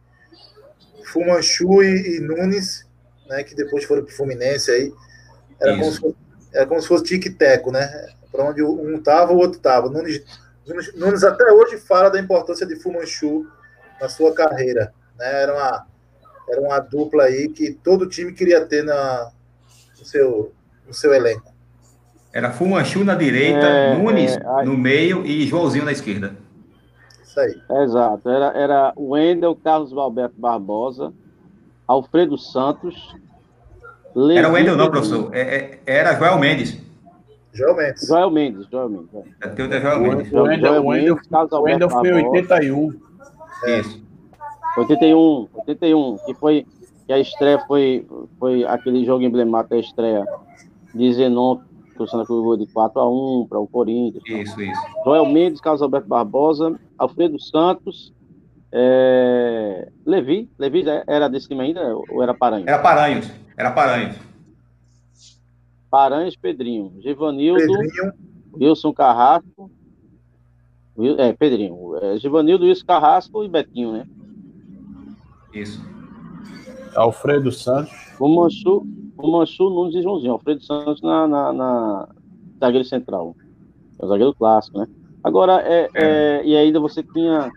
Fumanchu e, e, Nunes, né? Que depois foram para o Fluminense aí, era como, se fosse, era como se fosse tic-teco, né? Para onde um tava, o outro tava. Nunes, Nunes, Nunes até hoje fala da importância de Fumanchu na sua carreira, né? Era uma era uma dupla aí que todo time queria ter na, seu, no seu elenco? Era Fumanchu na direita, é, Nunes é, no meio e Joãozinho na esquerda. Isso aí. Exato. Era, era Wendel, Carlos Alberto Barbosa, Alfredo Santos. Levi era o Wendel, não, professor. É, é, era Joel Mendes. Joel Mendes. Joel Mendes, Joel Mendes. É. Tem o Joel Mendes. O Wendel, Wendel, Wendel foi 81. Isso. 81, 81, que foi que a estreia foi, foi aquele jogo emblemático da estreia de Zenon, que o Santa Cruz de 4 a 1 para o Corinthians. Isso, isso. Joel Mendes, Carlos Alberto Barbosa, Alfredo Santos, é... Levi, Levi era desse time ainda ou era Paranhos? Era Paranhos, era Paranhos. Paranhos, Pedrinho, Givanildo, Pedrinho. Wilson Carrasco, é, Pedrinho, é, Givanildo, Wilson Carrasco e Betinho, né? Isso. Alfredo Santos. O Manchu, o Manchu Nunes e Joãozinho. Alfredo Santos na, na, na zagueiro central. É o zagueiro clássico, né? Agora, é, é, e ainda você tinha.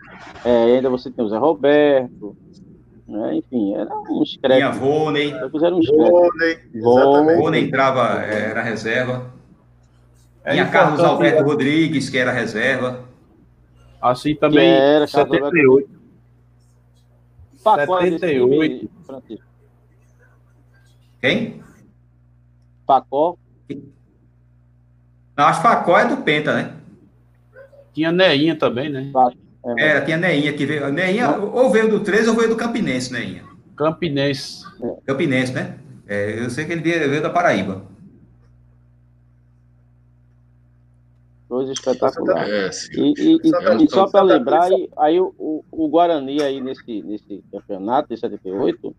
É, ainda você tinha o Zé Roberto. Né? Enfim, era um escreve. Tinha um Rôney. Rôney entrava, era reserva. É Tinha Carlos importante- Alberto Rodrigues, que era reserva. Assim também, Que era, Carlos 78. Facó é desse 78. time, Francisco. Quem? Facó. Não, acho que Facó é do Penta, né? Tinha Neinha também, né? É, Era, tinha Neinha que veio. Neinha ou veio do 13 ou veio do Campinense, Neinha. Campinense. Campinense, né? É, eu sei que ele veio, veio da Paraíba. Coisa espetacular. É. E, e- e- Santa- e só para lembrar, aí, aí o, o- Guarani aí nesse, nesse campeonato de 78,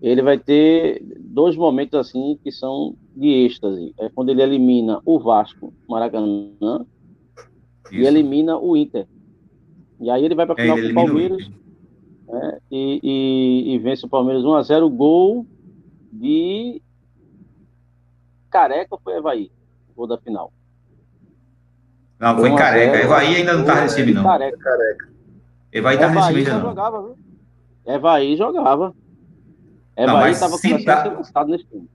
ele vai ter dois momentos assim que são de êxtase. É quando ele elimina o Vasco, Maracanã, e Isso. elimina o Inter. E aí ele vai para a É, final ele com o Palmeiras né, e, e- e vence o Palmeiras 1x0, gol de Careca foi Evaí? Gol da final. Não, foi 1 a 0, careca. Evaí ainda não time, de não. Careca. Careca. Evaí já ainda, não. jogava, viu? Evaí jogava. Evaí estava começando tá- a ser lançado nesse time.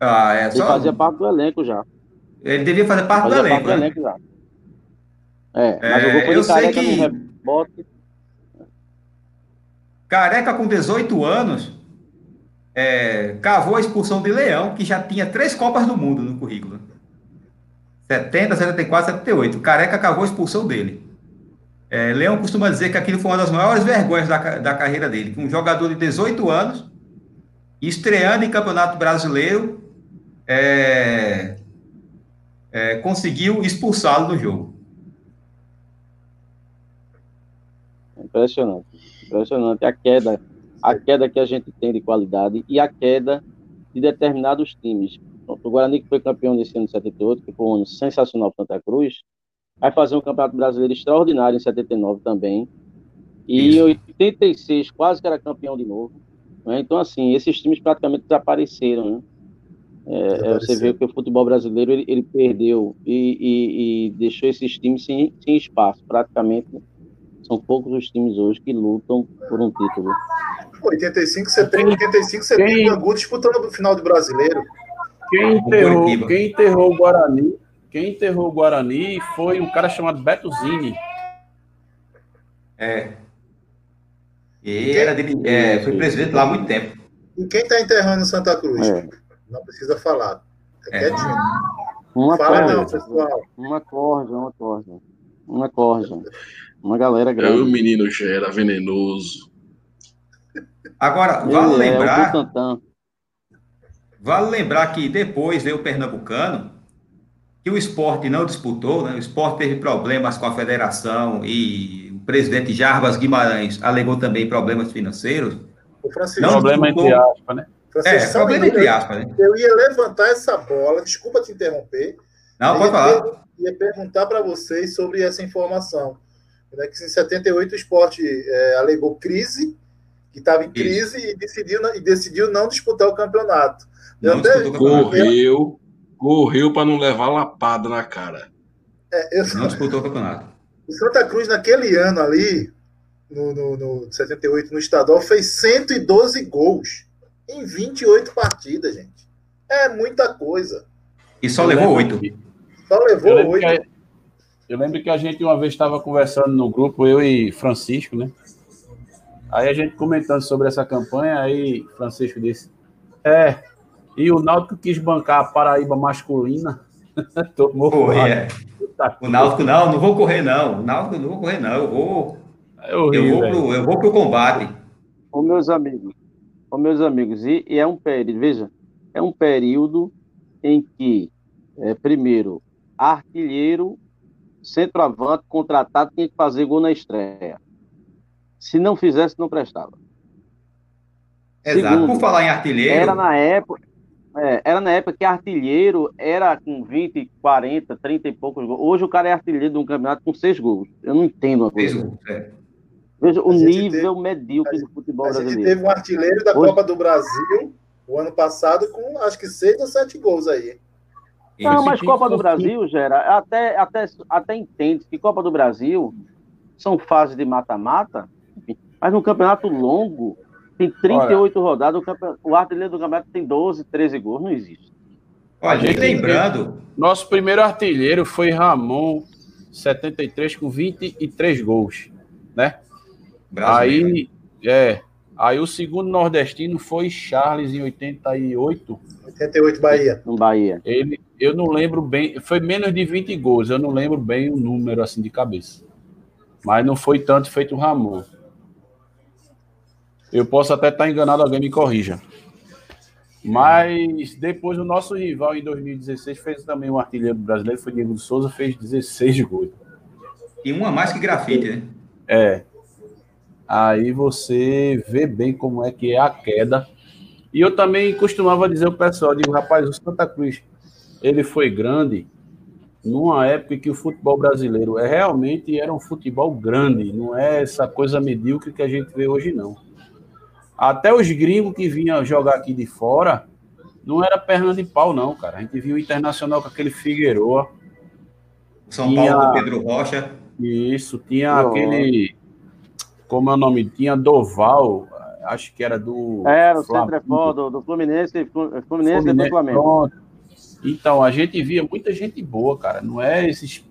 Ah, é Ele só. fazia parte do elenco já. Ele devia fazer parte do Fazia elenco, parte do né? elenco já. É, mas É, o gol foi eu sei que- rebote. Careca, com 18 anos, é, cavou a expulsão de Leão, que já tinha três Copas do Mundo no currículo. 70, 74, 78. Careca cavou a expulsão dele. É, Leão costuma dizer que aquilo foi uma das maiores vergonhas da, da carreira dele. Um jogador de 18 anos, estreando em Campeonato Brasileiro, é, é, conseguiu expulsá-lo do jogo. Impressionante. Impressionante. A queda, a queda que a gente tem de qualidade e a queda de determinados times. O Guarani, que foi campeão desse ano de 78, que foi um ano sensacional para Santa Cruz, vai fazer um campeonato brasileiro extraordinário em 79 também. E Isso. em 86 quase que era campeão de novo. né? Então, assim, esses times praticamente desapareceram. Né? É, é, você vê que o futebol brasileiro ele, ele perdeu e, e- e deixou esses times sem, sem espaço. Praticamente são poucos os times hoje que lutam por um título. 85, 70, 85, 70, Quem- o Angu disputando o final do brasileiro. Quem enterrou, quem enterrou o Guarani, quem enterrou o Guarani foi um cara chamado Beto Zini. É. E era de- é, foi presidente lá há muito tempo. E quem está enterrando o Santa Cruz? É. Não precisa falar. Fica É. quietinho. Uma Fala não, corja, pessoal. uma corja, uma corja. Uma corja. Uma galera É, o grande. menino já era venenoso. Agora, Ele vale é lembrar, o Butantan. vale lembrar que depois veio o Pernambucano, que o esporte não disputou, né? O esporte teve problemas com a federação e o presidente Jarbas Guimarães alegou também problemas financeiros. O Francisco, Não, Problema disputou. entre aspas, né? Francisco, É, problema entre aspas, né? Eu ia levantar essa bola, desculpa te interromper. Não, Eu pode falar. Ia perguntar para vocês sobre essa informação. Né, que em 78 o esporte é, alegou crise, que estava em crise e decidiu, não- e decidiu não disputar o campeonato. Não até- disputou o campeonato. Correu, correu para não levar lapada na cara. é, eu- Não disputou o campeonato. o Santa Cruz, naquele ano ali, no, no, no 78, no estadual, fez 112 gols em 28 partidas, gente. É muita coisa. E só Eu levou oito. Só levou oito. Eu lembro que a gente uma vez estava conversando no grupo, eu e Francisco, né? Aí a gente comentando sobre essa campanha, aí Francisco disse: É, e o Náutico quis bancar a Paraíba masculina. Tomou Pô, é. O Náutico, não, não vou correr, não. O Náutico, não vou correr, não. Eu vou, É eu horrível, vou, pro, eu vou pro combate. Ô, meus amigos, ô, meus amigos, e, e é um período, veja, é um período em que, é, primeiro, artilheiro, centroavante, contratado, tinha que fazer gol na estreia. Se não fizesse, não prestava. Exato. Segundo, Por falar em artilheiro, Era na época, é, era na época que artilheiro era com 20, 40, 30 e poucos gols. Hoje o cara é artilheiro de um campeonato com seis gols. Eu não entendo fez coisa. o- é. Veja o A gente nível medíocre do futebol A gente brasileiro. teve um artilheiro da Hoje- Copa do Brasil o ano passado com acho que seis ou sete gols aí. Não, mas Copa do Brasil, Gera, até, até, até entende que Copa do Brasil são fases de mata-mata, mas no campeonato longo, tem 38 rodadas, o, campe- o artilheiro do campeonato tem 12, 13 gols, não existe. Olha, gente lembrando, Nosso primeiro artilheiro foi Ramon, 73, com 23 gols, né? brasileiro, Aí, é, aí o segundo nordestino foi Charles, em 88. 88 Bahia. No Bahia. Ele, eu não lembro bem, foi menos de 20 gols, eu não lembro bem o número assim de cabeça. Mas não foi tanto feito o Ramon. Eu posso até estar enganado, alguém me corrija. Mas depois o nosso rival em 2016 fez também um artilheiro brasileiro, foi Diego Souza, fez 16 gols. e uma mais que grafite, né? É. Aí você vê bem como é que é a queda. E eu também costumava dizer ao pessoal, digo, rapaz, o Santa Cruz, ele foi grande numa época em que o futebol brasileiro é realmente era um futebol grande, não é essa coisa medíocre que a gente vê hoje não. Até os gringos que vinham jogar aqui de fora, não era perna de pau não, cara. A gente viu o Internacional com aquele Figueroa, São Tinha- Paulo com Pedro Rocha. isso, tinha Nossa. aquele. Como é o nome? Tinha Doval, acho que era do. Era o Flamengo. centro do, do Fluminense, Fluminense, Fluminense e do Flamengo. pronto. Então, a gente via muita gente boa, cara. Não é esses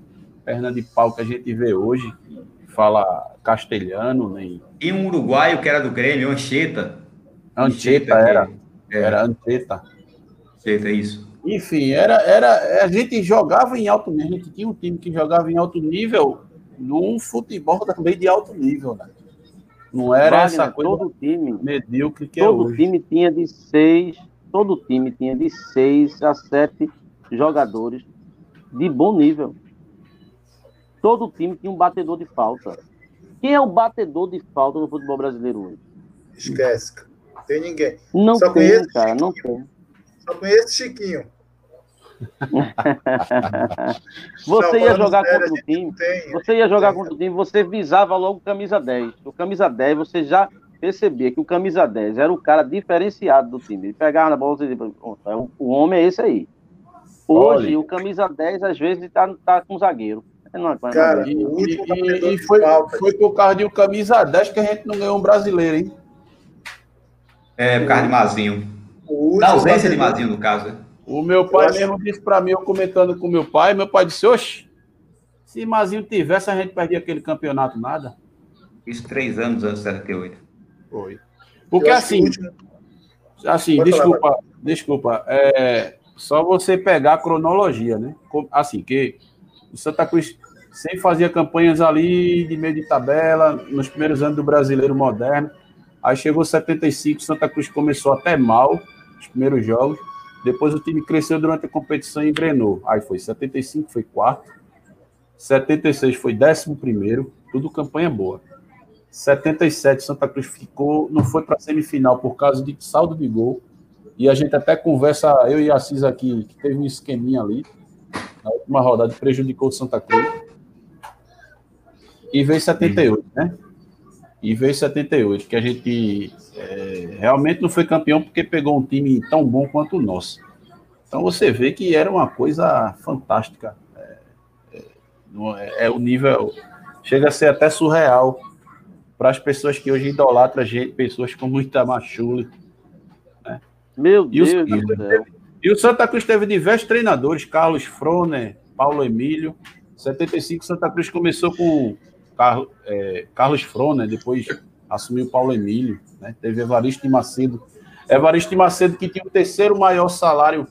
perna de pau que a gente vê hoje, que fala castelhano, nem. E um uruguaio que era do Grêmio, Ancheta. Ancheta era. É, Era Ancheta. Ancheta, isso. Enfim, era, era, a gente jogava em alto nível, a gente tinha um time que jogava em alto nível num futebol também de alto nível, né? Não era Wagner, essa coisa todo time, medíocre que é todo hoje. time tinha de seis, todo time tinha de seis a sete jogadores de bom nível. Todo time tinha um batedor de falta. Quem é o batedor de falta no futebol brasileiro hoje? Esquece. tem ninguém. Não Só tem, conheço cara, não tem. Só conheço Chiquinho. Você ia jogar sério, contra o time, tem. você ia jogar Tem. contra o time, você visava logo camisa 10. O camisa 10, você já percebia que o camisa 10 era o cara diferenciado do time. Ele pegava na bola e dizia, "Pô, é o- homem é esse aí. Hoje, Olha. o camisa 10, às vezes, tá, tá com zagueiro. Não, não, Cara, E, e- e foi, foi por causa de um camisa 10 que a gente não ganhou um brasileiro, hein? É, por causa de Mazinho. Da ausência de Mazinho, no caso. né? O meu pai Eu acho- mesmo disse pra mim, eu comentando com meu pai, meu pai disse, oxe, se Mazinho tivesse, a gente perdia aquele campeonato, nada. Isso três anos antes de 78. Foi. Porque acho que assim, assim, Pode falar, desculpa, desculpa, é só você pegar a cronologia, né? Assim, que o Santa Cruz sempre fazia campanhas ali de meio de tabela, nos primeiros anos do brasileiro moderno. Aí chegou 75, Santa Cruz começou até mal, os primeiros jogos. Depois o time cresceu durante a competição e engrenou. Aí foi 75, foi quarto. 76 foi décimo primeiro, tudo campanha boa. 77, Santa Cruz ficou, não foi para semifinal por causa de saldo de gol. E a gente até conversa, eu e a Assis aqui, que teve um esqueminha ali. Na última rodada prejudicou o Santa Cruz. E veio 78, né? E veio 78, que a gente é, realmente não foi campeão porque pegou um time tão bom quanto o nosso. Então você vê que era uma coisa fantástica. É, é, é- é o nível. Chega a ser até surreal para as pessoas que hoje idolatram gente, pessoas como Itamachule. Meu E Deus do céu. E o Santa Cruz teve diversos treinadores, Carlos Froner, Paulo Emílio. 75, Santa Cruz começou com Carlos, é, Carlos Froner, depois assumiu Paulo Emílio, né? Teve Evaristo de Macedo. Evaristo de Macedo que tinha o terceiro maior salário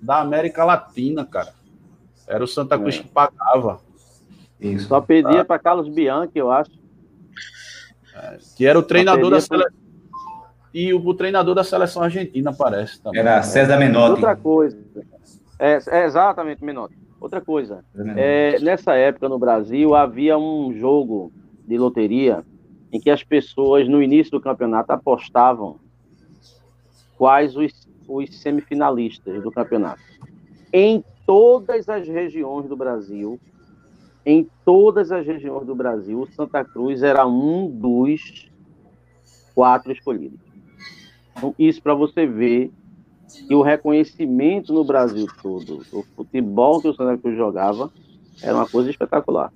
da América Latina, cara. Era o Santa Cruz É. que pagava, Isso. Só pedia para Carlos Bianchi, eu acho. Que era o treinador da seleção. E o, o treinador da seleção argentina, parece também. Era César Menotti. Outra coisa. É, é exatamente, Menotti. Outra coisa. É, nessa época no Brasil havia um jogo de loteria em que as pessoas no início do campeonato apostavam quais os, os semifinalistas do campeonato. Em todas as regiões do Brasil, em todas as regiões do Brasil, o Santa Cruz era um dos quatro escolhidos. Então, isso para você ver que o reconhecimento no Brasil todo, o futebol que o Santa Cruz jogava, era uma coisa espetacular.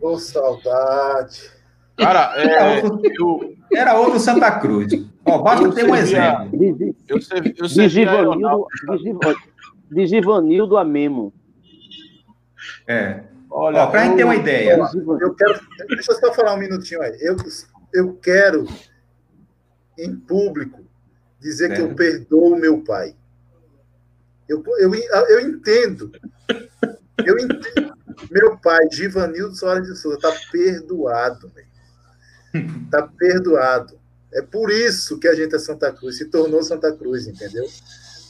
Ô, saudade. Cara, é, Era outro, eu, era outro Santa Cruz. Ó, basta Eu ter um exemplo. De, eu, servi, eu de servia aeronáutica. Givanildo, de Giva- de Givanildo a Memo. É. Olha, para a gente ter uma ideia. Eu quero, deixa eu só falar um minutinho aí. Eu, eu quero, em público, dizer é. que eu perdoo meu pai. Eu, eu, eu entendo. Eu entendo. Meu pai, Givanildo Soares de Souza, está perdoado. Está perdoado. É por isso que a gente é Santa Cruz, se tornou Santa Cruz, entendeu?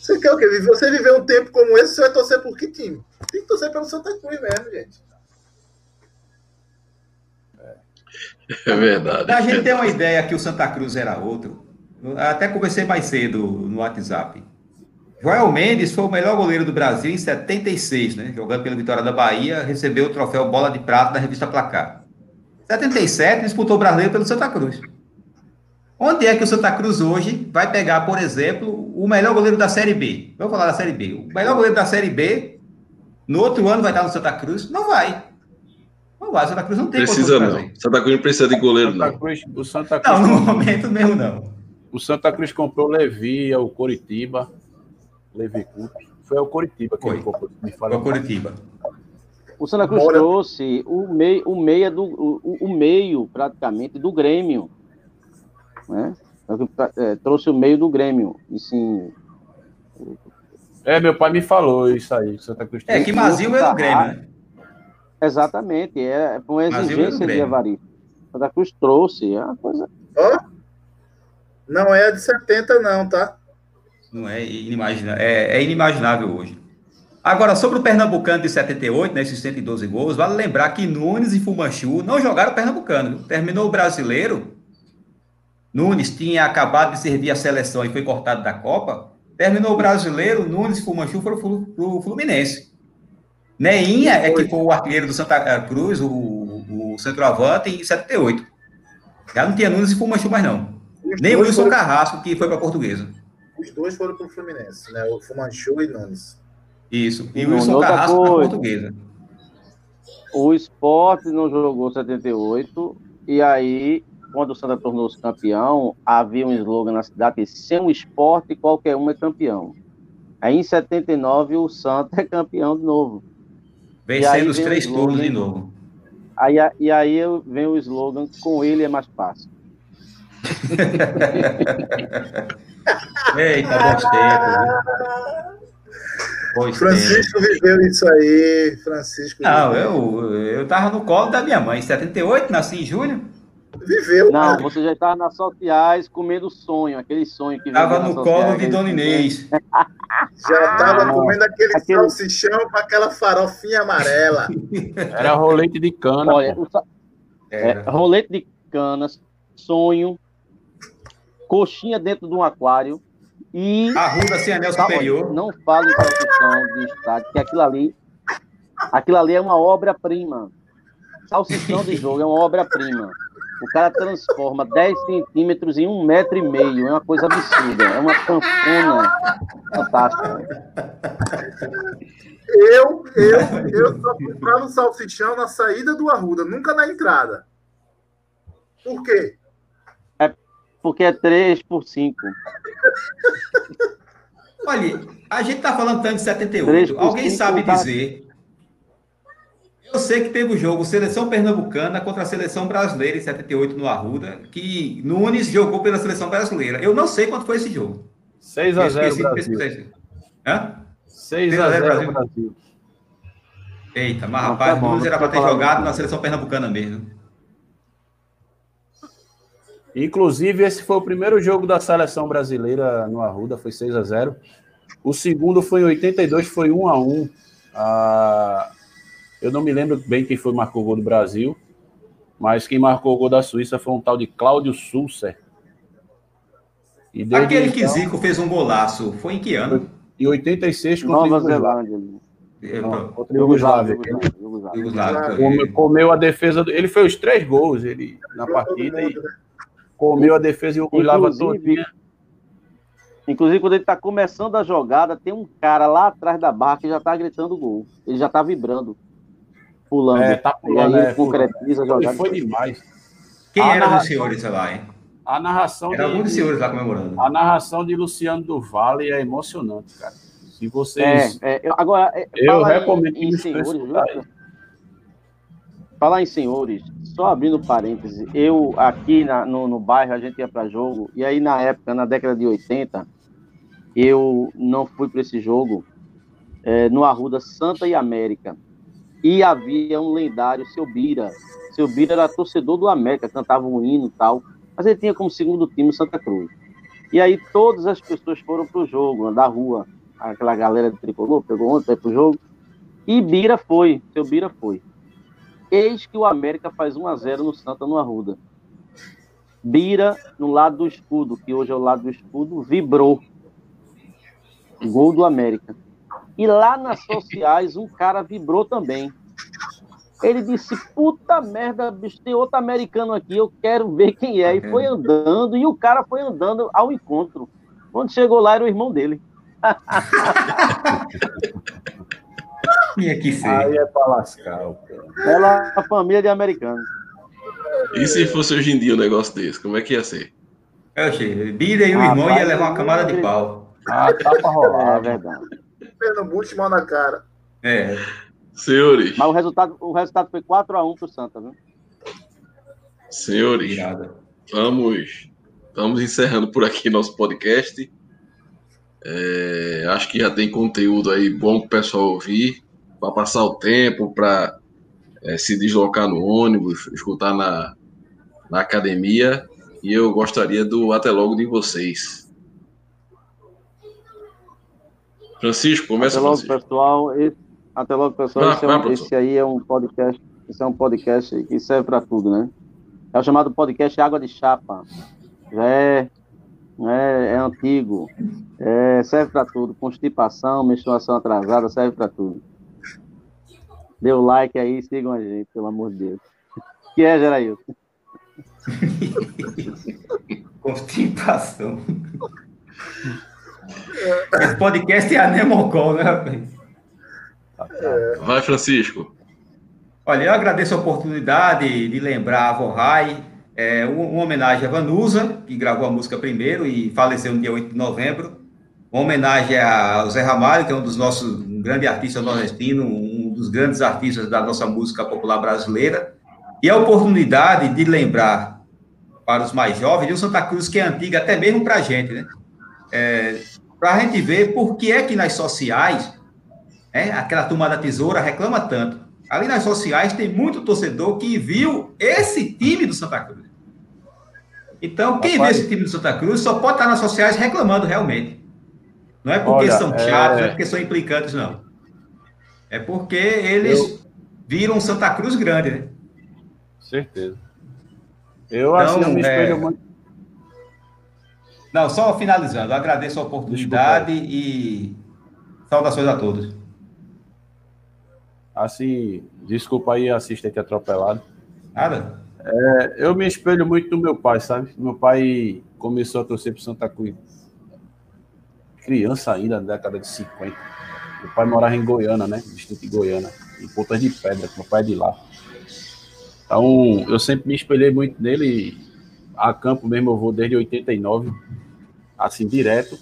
Você quer o quê? Você viver um tempo como esse, você vai torcer por que time? Tem que torcer pelo Santa Cruz mesmo, gente. É verdade. Para a gente ter uma ideia que o Santa Cruz era outro, até conversei mais cedo no WhatsApp. Joel Mendes foi o melhor goleiro do Brasil em 76, né? Jogando pela Vitória da Bahia, recebeu o troféu Bola de Prata da revista Placar. 77 disputou o brasileiro pelo Santa Cruz. Onde é que o Santa Cruz hoje vai pegar, por exemplo, o melhor goleiro da Série B? Vamos falar da Série B. O melhor goleiro da Série B, no outro ano vai estar no Santa Cruz? Não vai. Não vai. O Santa Cruz não tem Precisa não. Santa Cruz não precisa de goleiro, Santa não. Cruz, o Santa Cruz. Não, no momento mesmo não. O Santa Cruz comprou o Levi, o Coritiba. Levi Cup. Foi o Coritiba que Foi. ele comprou. Me Foi o Curitiba. O Santa Cruz Bora. trouxe o meio, o meia do o, o meio praticamente do Grêmio, né? É, trouxe o meio do Grêmio e sim. É, meu pai me falou isso aí. Santa Cruz É, que Mazil era o Grêmio, né? Exatamente, é uma exigência de. Avari. Santa Cruz trouxe, é uma coisa. Ó, não é a de 70, não, tá? Não é inimaginável, é, é inimaginável hoje. Agora, sobre o Pernambucano de 78, né, esses 112 gols, vale lembrar que Nunes e Fumanchu não jogaram o Pernambucano. viu? Terminou o brasileiro. Nunes tinha acabado de servir a seleção e foi cortado da Copa. Terminou o brasileiro, Nunes e Fumanchu foram para o Fluminense. Neinha é que foi o artilheiro do Santa Cruz, o, o centroavante, em 78. Já não tinha Nunes e Fumanchu mais não. Os Nem o Wilson foram- Carrasco, que foi para a Portuguesa. Os dois foram pro Fluminense, né? O Fumanchu e Nunes. Isso. E o Wilson Carrasco para a. Portuguesa. O esporte não jogou 78, e aí, quando o Santa tornou-se campeão, havia um slogan na cidade que sem o esporte, qualquer um é campeão. Aí em 79 o Santa é campeão de novo. Vencendo os três slogan. turnos de novo. Aí, e aí eu- vem o slogan, com ele é mais fácil. Eita, bons tempos. tempos. Francisco viveu isso aí. Francisco Não, viveu. eu, eu tava no colo da minha mãe. Em 78, nasci em julho. Viveu, Não, cara. você já estava nas sociais comendo sonho, aquele sonho que Tava vem no colo de Dona Inês. Já tava Ah, comendo aquele, aquele- salsichão com aquela farofinha amarela. Era rolete de cana. Olha, o é, rolete de canas, sonho, coxinha dentro de um aquário e Arruda sem anel Tá, olha, superior. Não fale em salsichão de estádio, que aquilo ali, aquilo ali é uma obra-prima. Salsichão de jogo é uma obra-prima. O cara transforma 10 centímetros em um metro e meio. É uma coisa absurda. É uma campona fantástica. Eu, eu, eu só comprava o salsichão na saída do Arruda, nunca na entrada. Por quê? Porque é 3 por 5. Olha, a gente tá falando tanto de Três 78. por Alguém cinco, sabe tá? dizer. Eu sei que teve o jogo Seleção Pernambucana contra a Seleção Brasileira em 78 no Arruda, que Nunes jogou pela Seleção Brasileira. Eu não sei quanto foi esse jogo. 6 Eu a 0 esqueci de Brasil. pesquisar. Hã? 6 a 0 Brasil. Eita, mas Não, rapaz, tá bom, Nunes era para ter jogado muito. na Seleção Pernambucana mesmo. Inclusive, esse foi o primeiro jogo da seleção brasileira no Arruda, foi 6 a 0 O segundo foi em 82, foi 1 a 1 Ah, Eu não me lembro bem quem foi que marcou o gol do Brasil, mas quem marcou o gol da Suíça foi um tal de Cláudio Sulcer. E Aquele que então, Zico fez um golaço, foi em que ano? Em 86, contra Nova. Zelândia. É. Yugoslávia, Yugoslávia. Yugoslávia. Come- Comeu a defesa. do- Ele fez os três gols ele, na partida e comeu a defesa e o Inclusive, todinha. Inclusive, quando ele tá começando a jogada, tem um cara lá atrás da barra que já tá gritando gol. Ele já tá vibrando, pulando. É, tá e pulando, aí é, concretiza a jogada. foi demais. Quem Ah, eram narra- os senhores lá, hein? A narração Era algum dos de, senhores lá comemorando. a narração de Luciano do Vale é emocionante, cara. Se vocês. É, é, agora, é, eu recomendo em, em senhores, Falar em senhores, só abrindo parêntese, eu aqui na, no, no bairro a gente ia para jogo, e aí na época, na década de 80, eu não fui para esse jogo é, no Arruda Santa e América. E havia um lendário, seu Bira. Seu Bira era torcedor do América, cantava um hino e tal, mas ele tinha como segundo time Santa Cruz. E aí todas as pessoas foram para o jogo, da rua, aquela galera de tricolor, pegou ontem para o jogo, e Bira foi, seu Bira foi. Eis que o América faz 1 a 0 no Santa no Arruda. Bira, no lado do escudo, que hoje é o lado do escudo, vibrou. Gol do América. E lá nas sociais, um cara vibrou também. Ele disse: Puta merda, bicho, tem outro americano aqui, eu quero ver quem é. E foi andando, e o cara foi andando ao encontro. Quando chegou lá, era o irmão dele. Tinha que ser. Aí é pra lascar. Ela é a família de americanos. E se fosse hoje em dia um negócio desse, como é que ia ser? Eu achei. Bira e o Ah, irmão ia levar uma camada de pau. Ah, tá pra rolar. É verdade. Pernambuco, mal na cara. É. Senhores, Mas o resultado, o resultado foi 4x1 pro Santa, viu? senhores, Irada. vamos, vamos encerrando por aqui nosso podcast. É, acho que já tem conteúdo aí bom para o pessoal ouvir, para passar o tempo, para se deslocar no ônibus, escutar na, na academia. E eu gostaria do até logo de vocês. Francisco, começa Até logo, Francisco. pessoal. Esse- até logo, pessoal. Vai, esse, é um- esse aí é um podcast. Esse é um podcast que serve para tudo, né? É o chamado podcast Água de Chapa. Já é, é, é antigo. É, serve para tudo. Constipação, menstruação atrasada, serve para tudo. Dê o like aí, sigam a gente, pelo amor de Deus. Que é, Gerailton? Constipação. Esse podcast é a Nemocol, né, rapaz? Vai, Francisco. Olha, eu agradeço a oportunidade de lembrar a Vorrai, é, uma, homenagem a Vanusa, que gravou a música primeiro e faleceu no dia 8 de novembro. Uma homenagem ao Zé Ramalho, que é um dos nossos, um grande artista nordestino, um dos grandes artistas da nossa música popular brasileira. E a oportunidade de lembrar para os mais jovens de um Santa Cruz que é antiga, até mesmo para a gente, né? É, para a gente ver por que é que nas sociais, né, aquela turma da tesoura reclama tanto. Ali nas sociais tem muito torcedor que viu esse time do Santa Cruz. Então, quem Rapaz. vê esse time do Santa Cruz só pode estar nas sociais reclamando realmente. Não é porque Olha, são é- chatos, não é porque são implicantes, não. É porque eles Eu- viram Santa Cruz grande, né? Certeza. Eu, assim, eu me espelho é, muito. Não, só finalizando, agradeço a oportunidade e saudações a todos. Assim, desculpa aí, assistente atropelado. Nada? É, eu me espelho muito no meu pai, sabe? Meu pai começou a torcer pro Santa Cruz. Criança ainda, na década de 50. Meu pai morava em Goiânia, né? Distrito de Goiânia, em Pontas de Pedra, meu pai é de lá. Então, eu sempre me espelhei muito nele. A campo mesmo eu vou desde 89, assim, direto.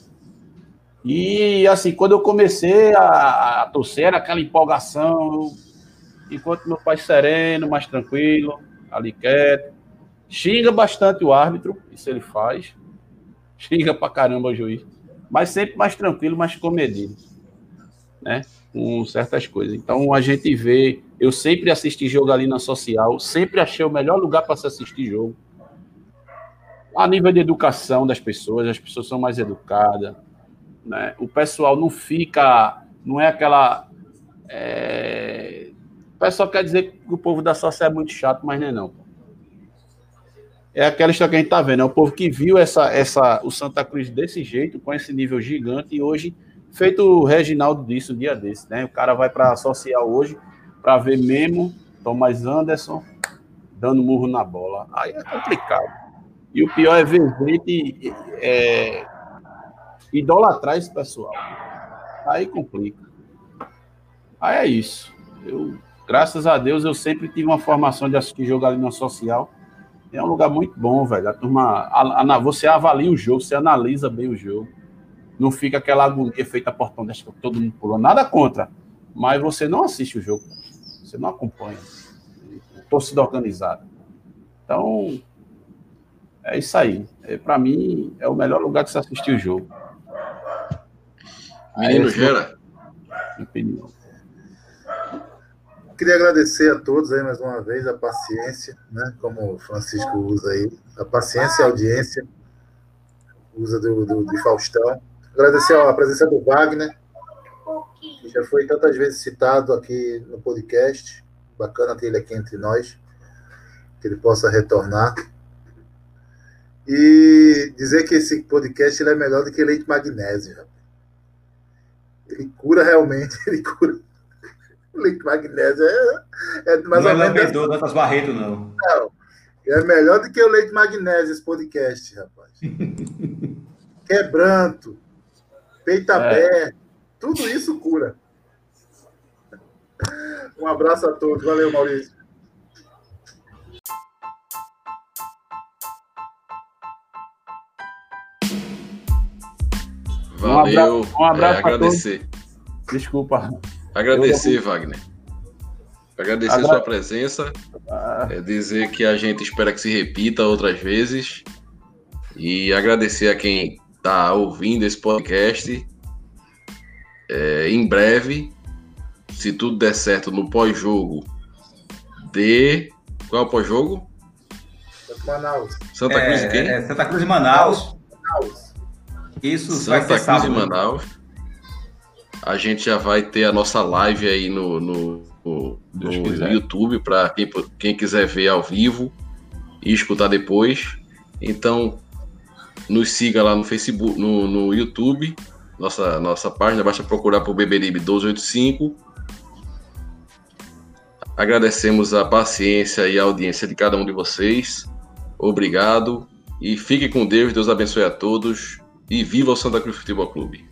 E, assim, quando eu comecei a, a torcer, era aquela empolgação. enquanto meu pai sereno, mais tranquilo, ali quieto. Xinga bastante o árbitro, isso ele faz. Xinga pra caramba o juiz. Mas sempre mais tranquilo, mais comedido. Né? Com certas coisas. Então a gente vê. Eu sempre assisti jogo ali na social, sempre achei o melhor lugar para se assistir jogo. A nível de educação das pessoas, as pessoas são mais educadas. Né? O pessoal não fica. Não é aquela. é, O pessoal quer dizer que o povo da social é muito chato, mas não é não. É aquela história que a gente tá vendo, é o povo que viu essa, essa, o Santa Cruz desse jeito, com esse nível gigante, e hoje, feito o Reginaldo disse um dia desse, né? O cara vai para social hoje para ver Memo, Thomas Anderson, dando murro na bola. Aí é complicado. E o pior é ver gente é, idolatrar esse pessoal. Aí complica. Aí é isso. Eu, graças a Deus, eu sempre tive uma formação de assistir jogo ali na social. É um lugar muito bom, velho. A turma, a- a- você avalia o jogo, você analisa bem o jogo. não fica aquela agonia feita portão deste que todo mundo pulou. Nada contra. Mas você não assiste o jogo. Você não acompanha. Torcida organizada. Então, é isso aí. É, Para mim, é o melhor lugar de se assistir o jogo. Menino Aí, Gera, opinião. Queria agradecer a todos aí mais uma vez a paciência, né? Como o Francisco usa aí, a paciência e a audiência, usa do, do, de Faustão. Agradecer a presença do Wagner, que já foi tantas vezes citado aqui no podcast. Bacana ter ele aqui entre nós, que ele possa retornar. E dizer que esse podcast é melhor do que leite magnésio. Ele cura realmente, ele cura. O leite magnésio é, é mais não é ou menos. lambedor, Dantas Barreto, não. Não. É melhor do que o leite magnésio esse podcast, rapaz. Quebranto, peito aberto, tudo isso cura. Um abraço a todos. Valeu, Maurício. Valeu. Um abraço é, pra agradecer. Desculpa. Agradecer, Wagner. Agradecer Agra- sua presença. Ah, É dizer que a gente espera que se repita outras vezes. E agradecer a quem está ouvindo esse podcast. É, em breve, se tudo der certo no pós-jogo de. Qual é o pós-jogo? Manaus. Santa Cruz e quem? É, é Santa Cruz e Manaus. Manaus. Isso vai Santa ser Cruz e. Manaus. A gente já vai ter a nossa live aí no, no, no- no. YouTube para quem, quem quiser ver ao vivo e escutar depois. Então, nos siga lá no Facebook, no, no YouTube, nossa, nossa página, basta procurar por Beberibe 1285. Agradecemos a paciência e a audiência de cada um de vocês. Obrigado e fique com Deus, Deus abençoe a todos e viva o Santa Cruz Futebol Clube.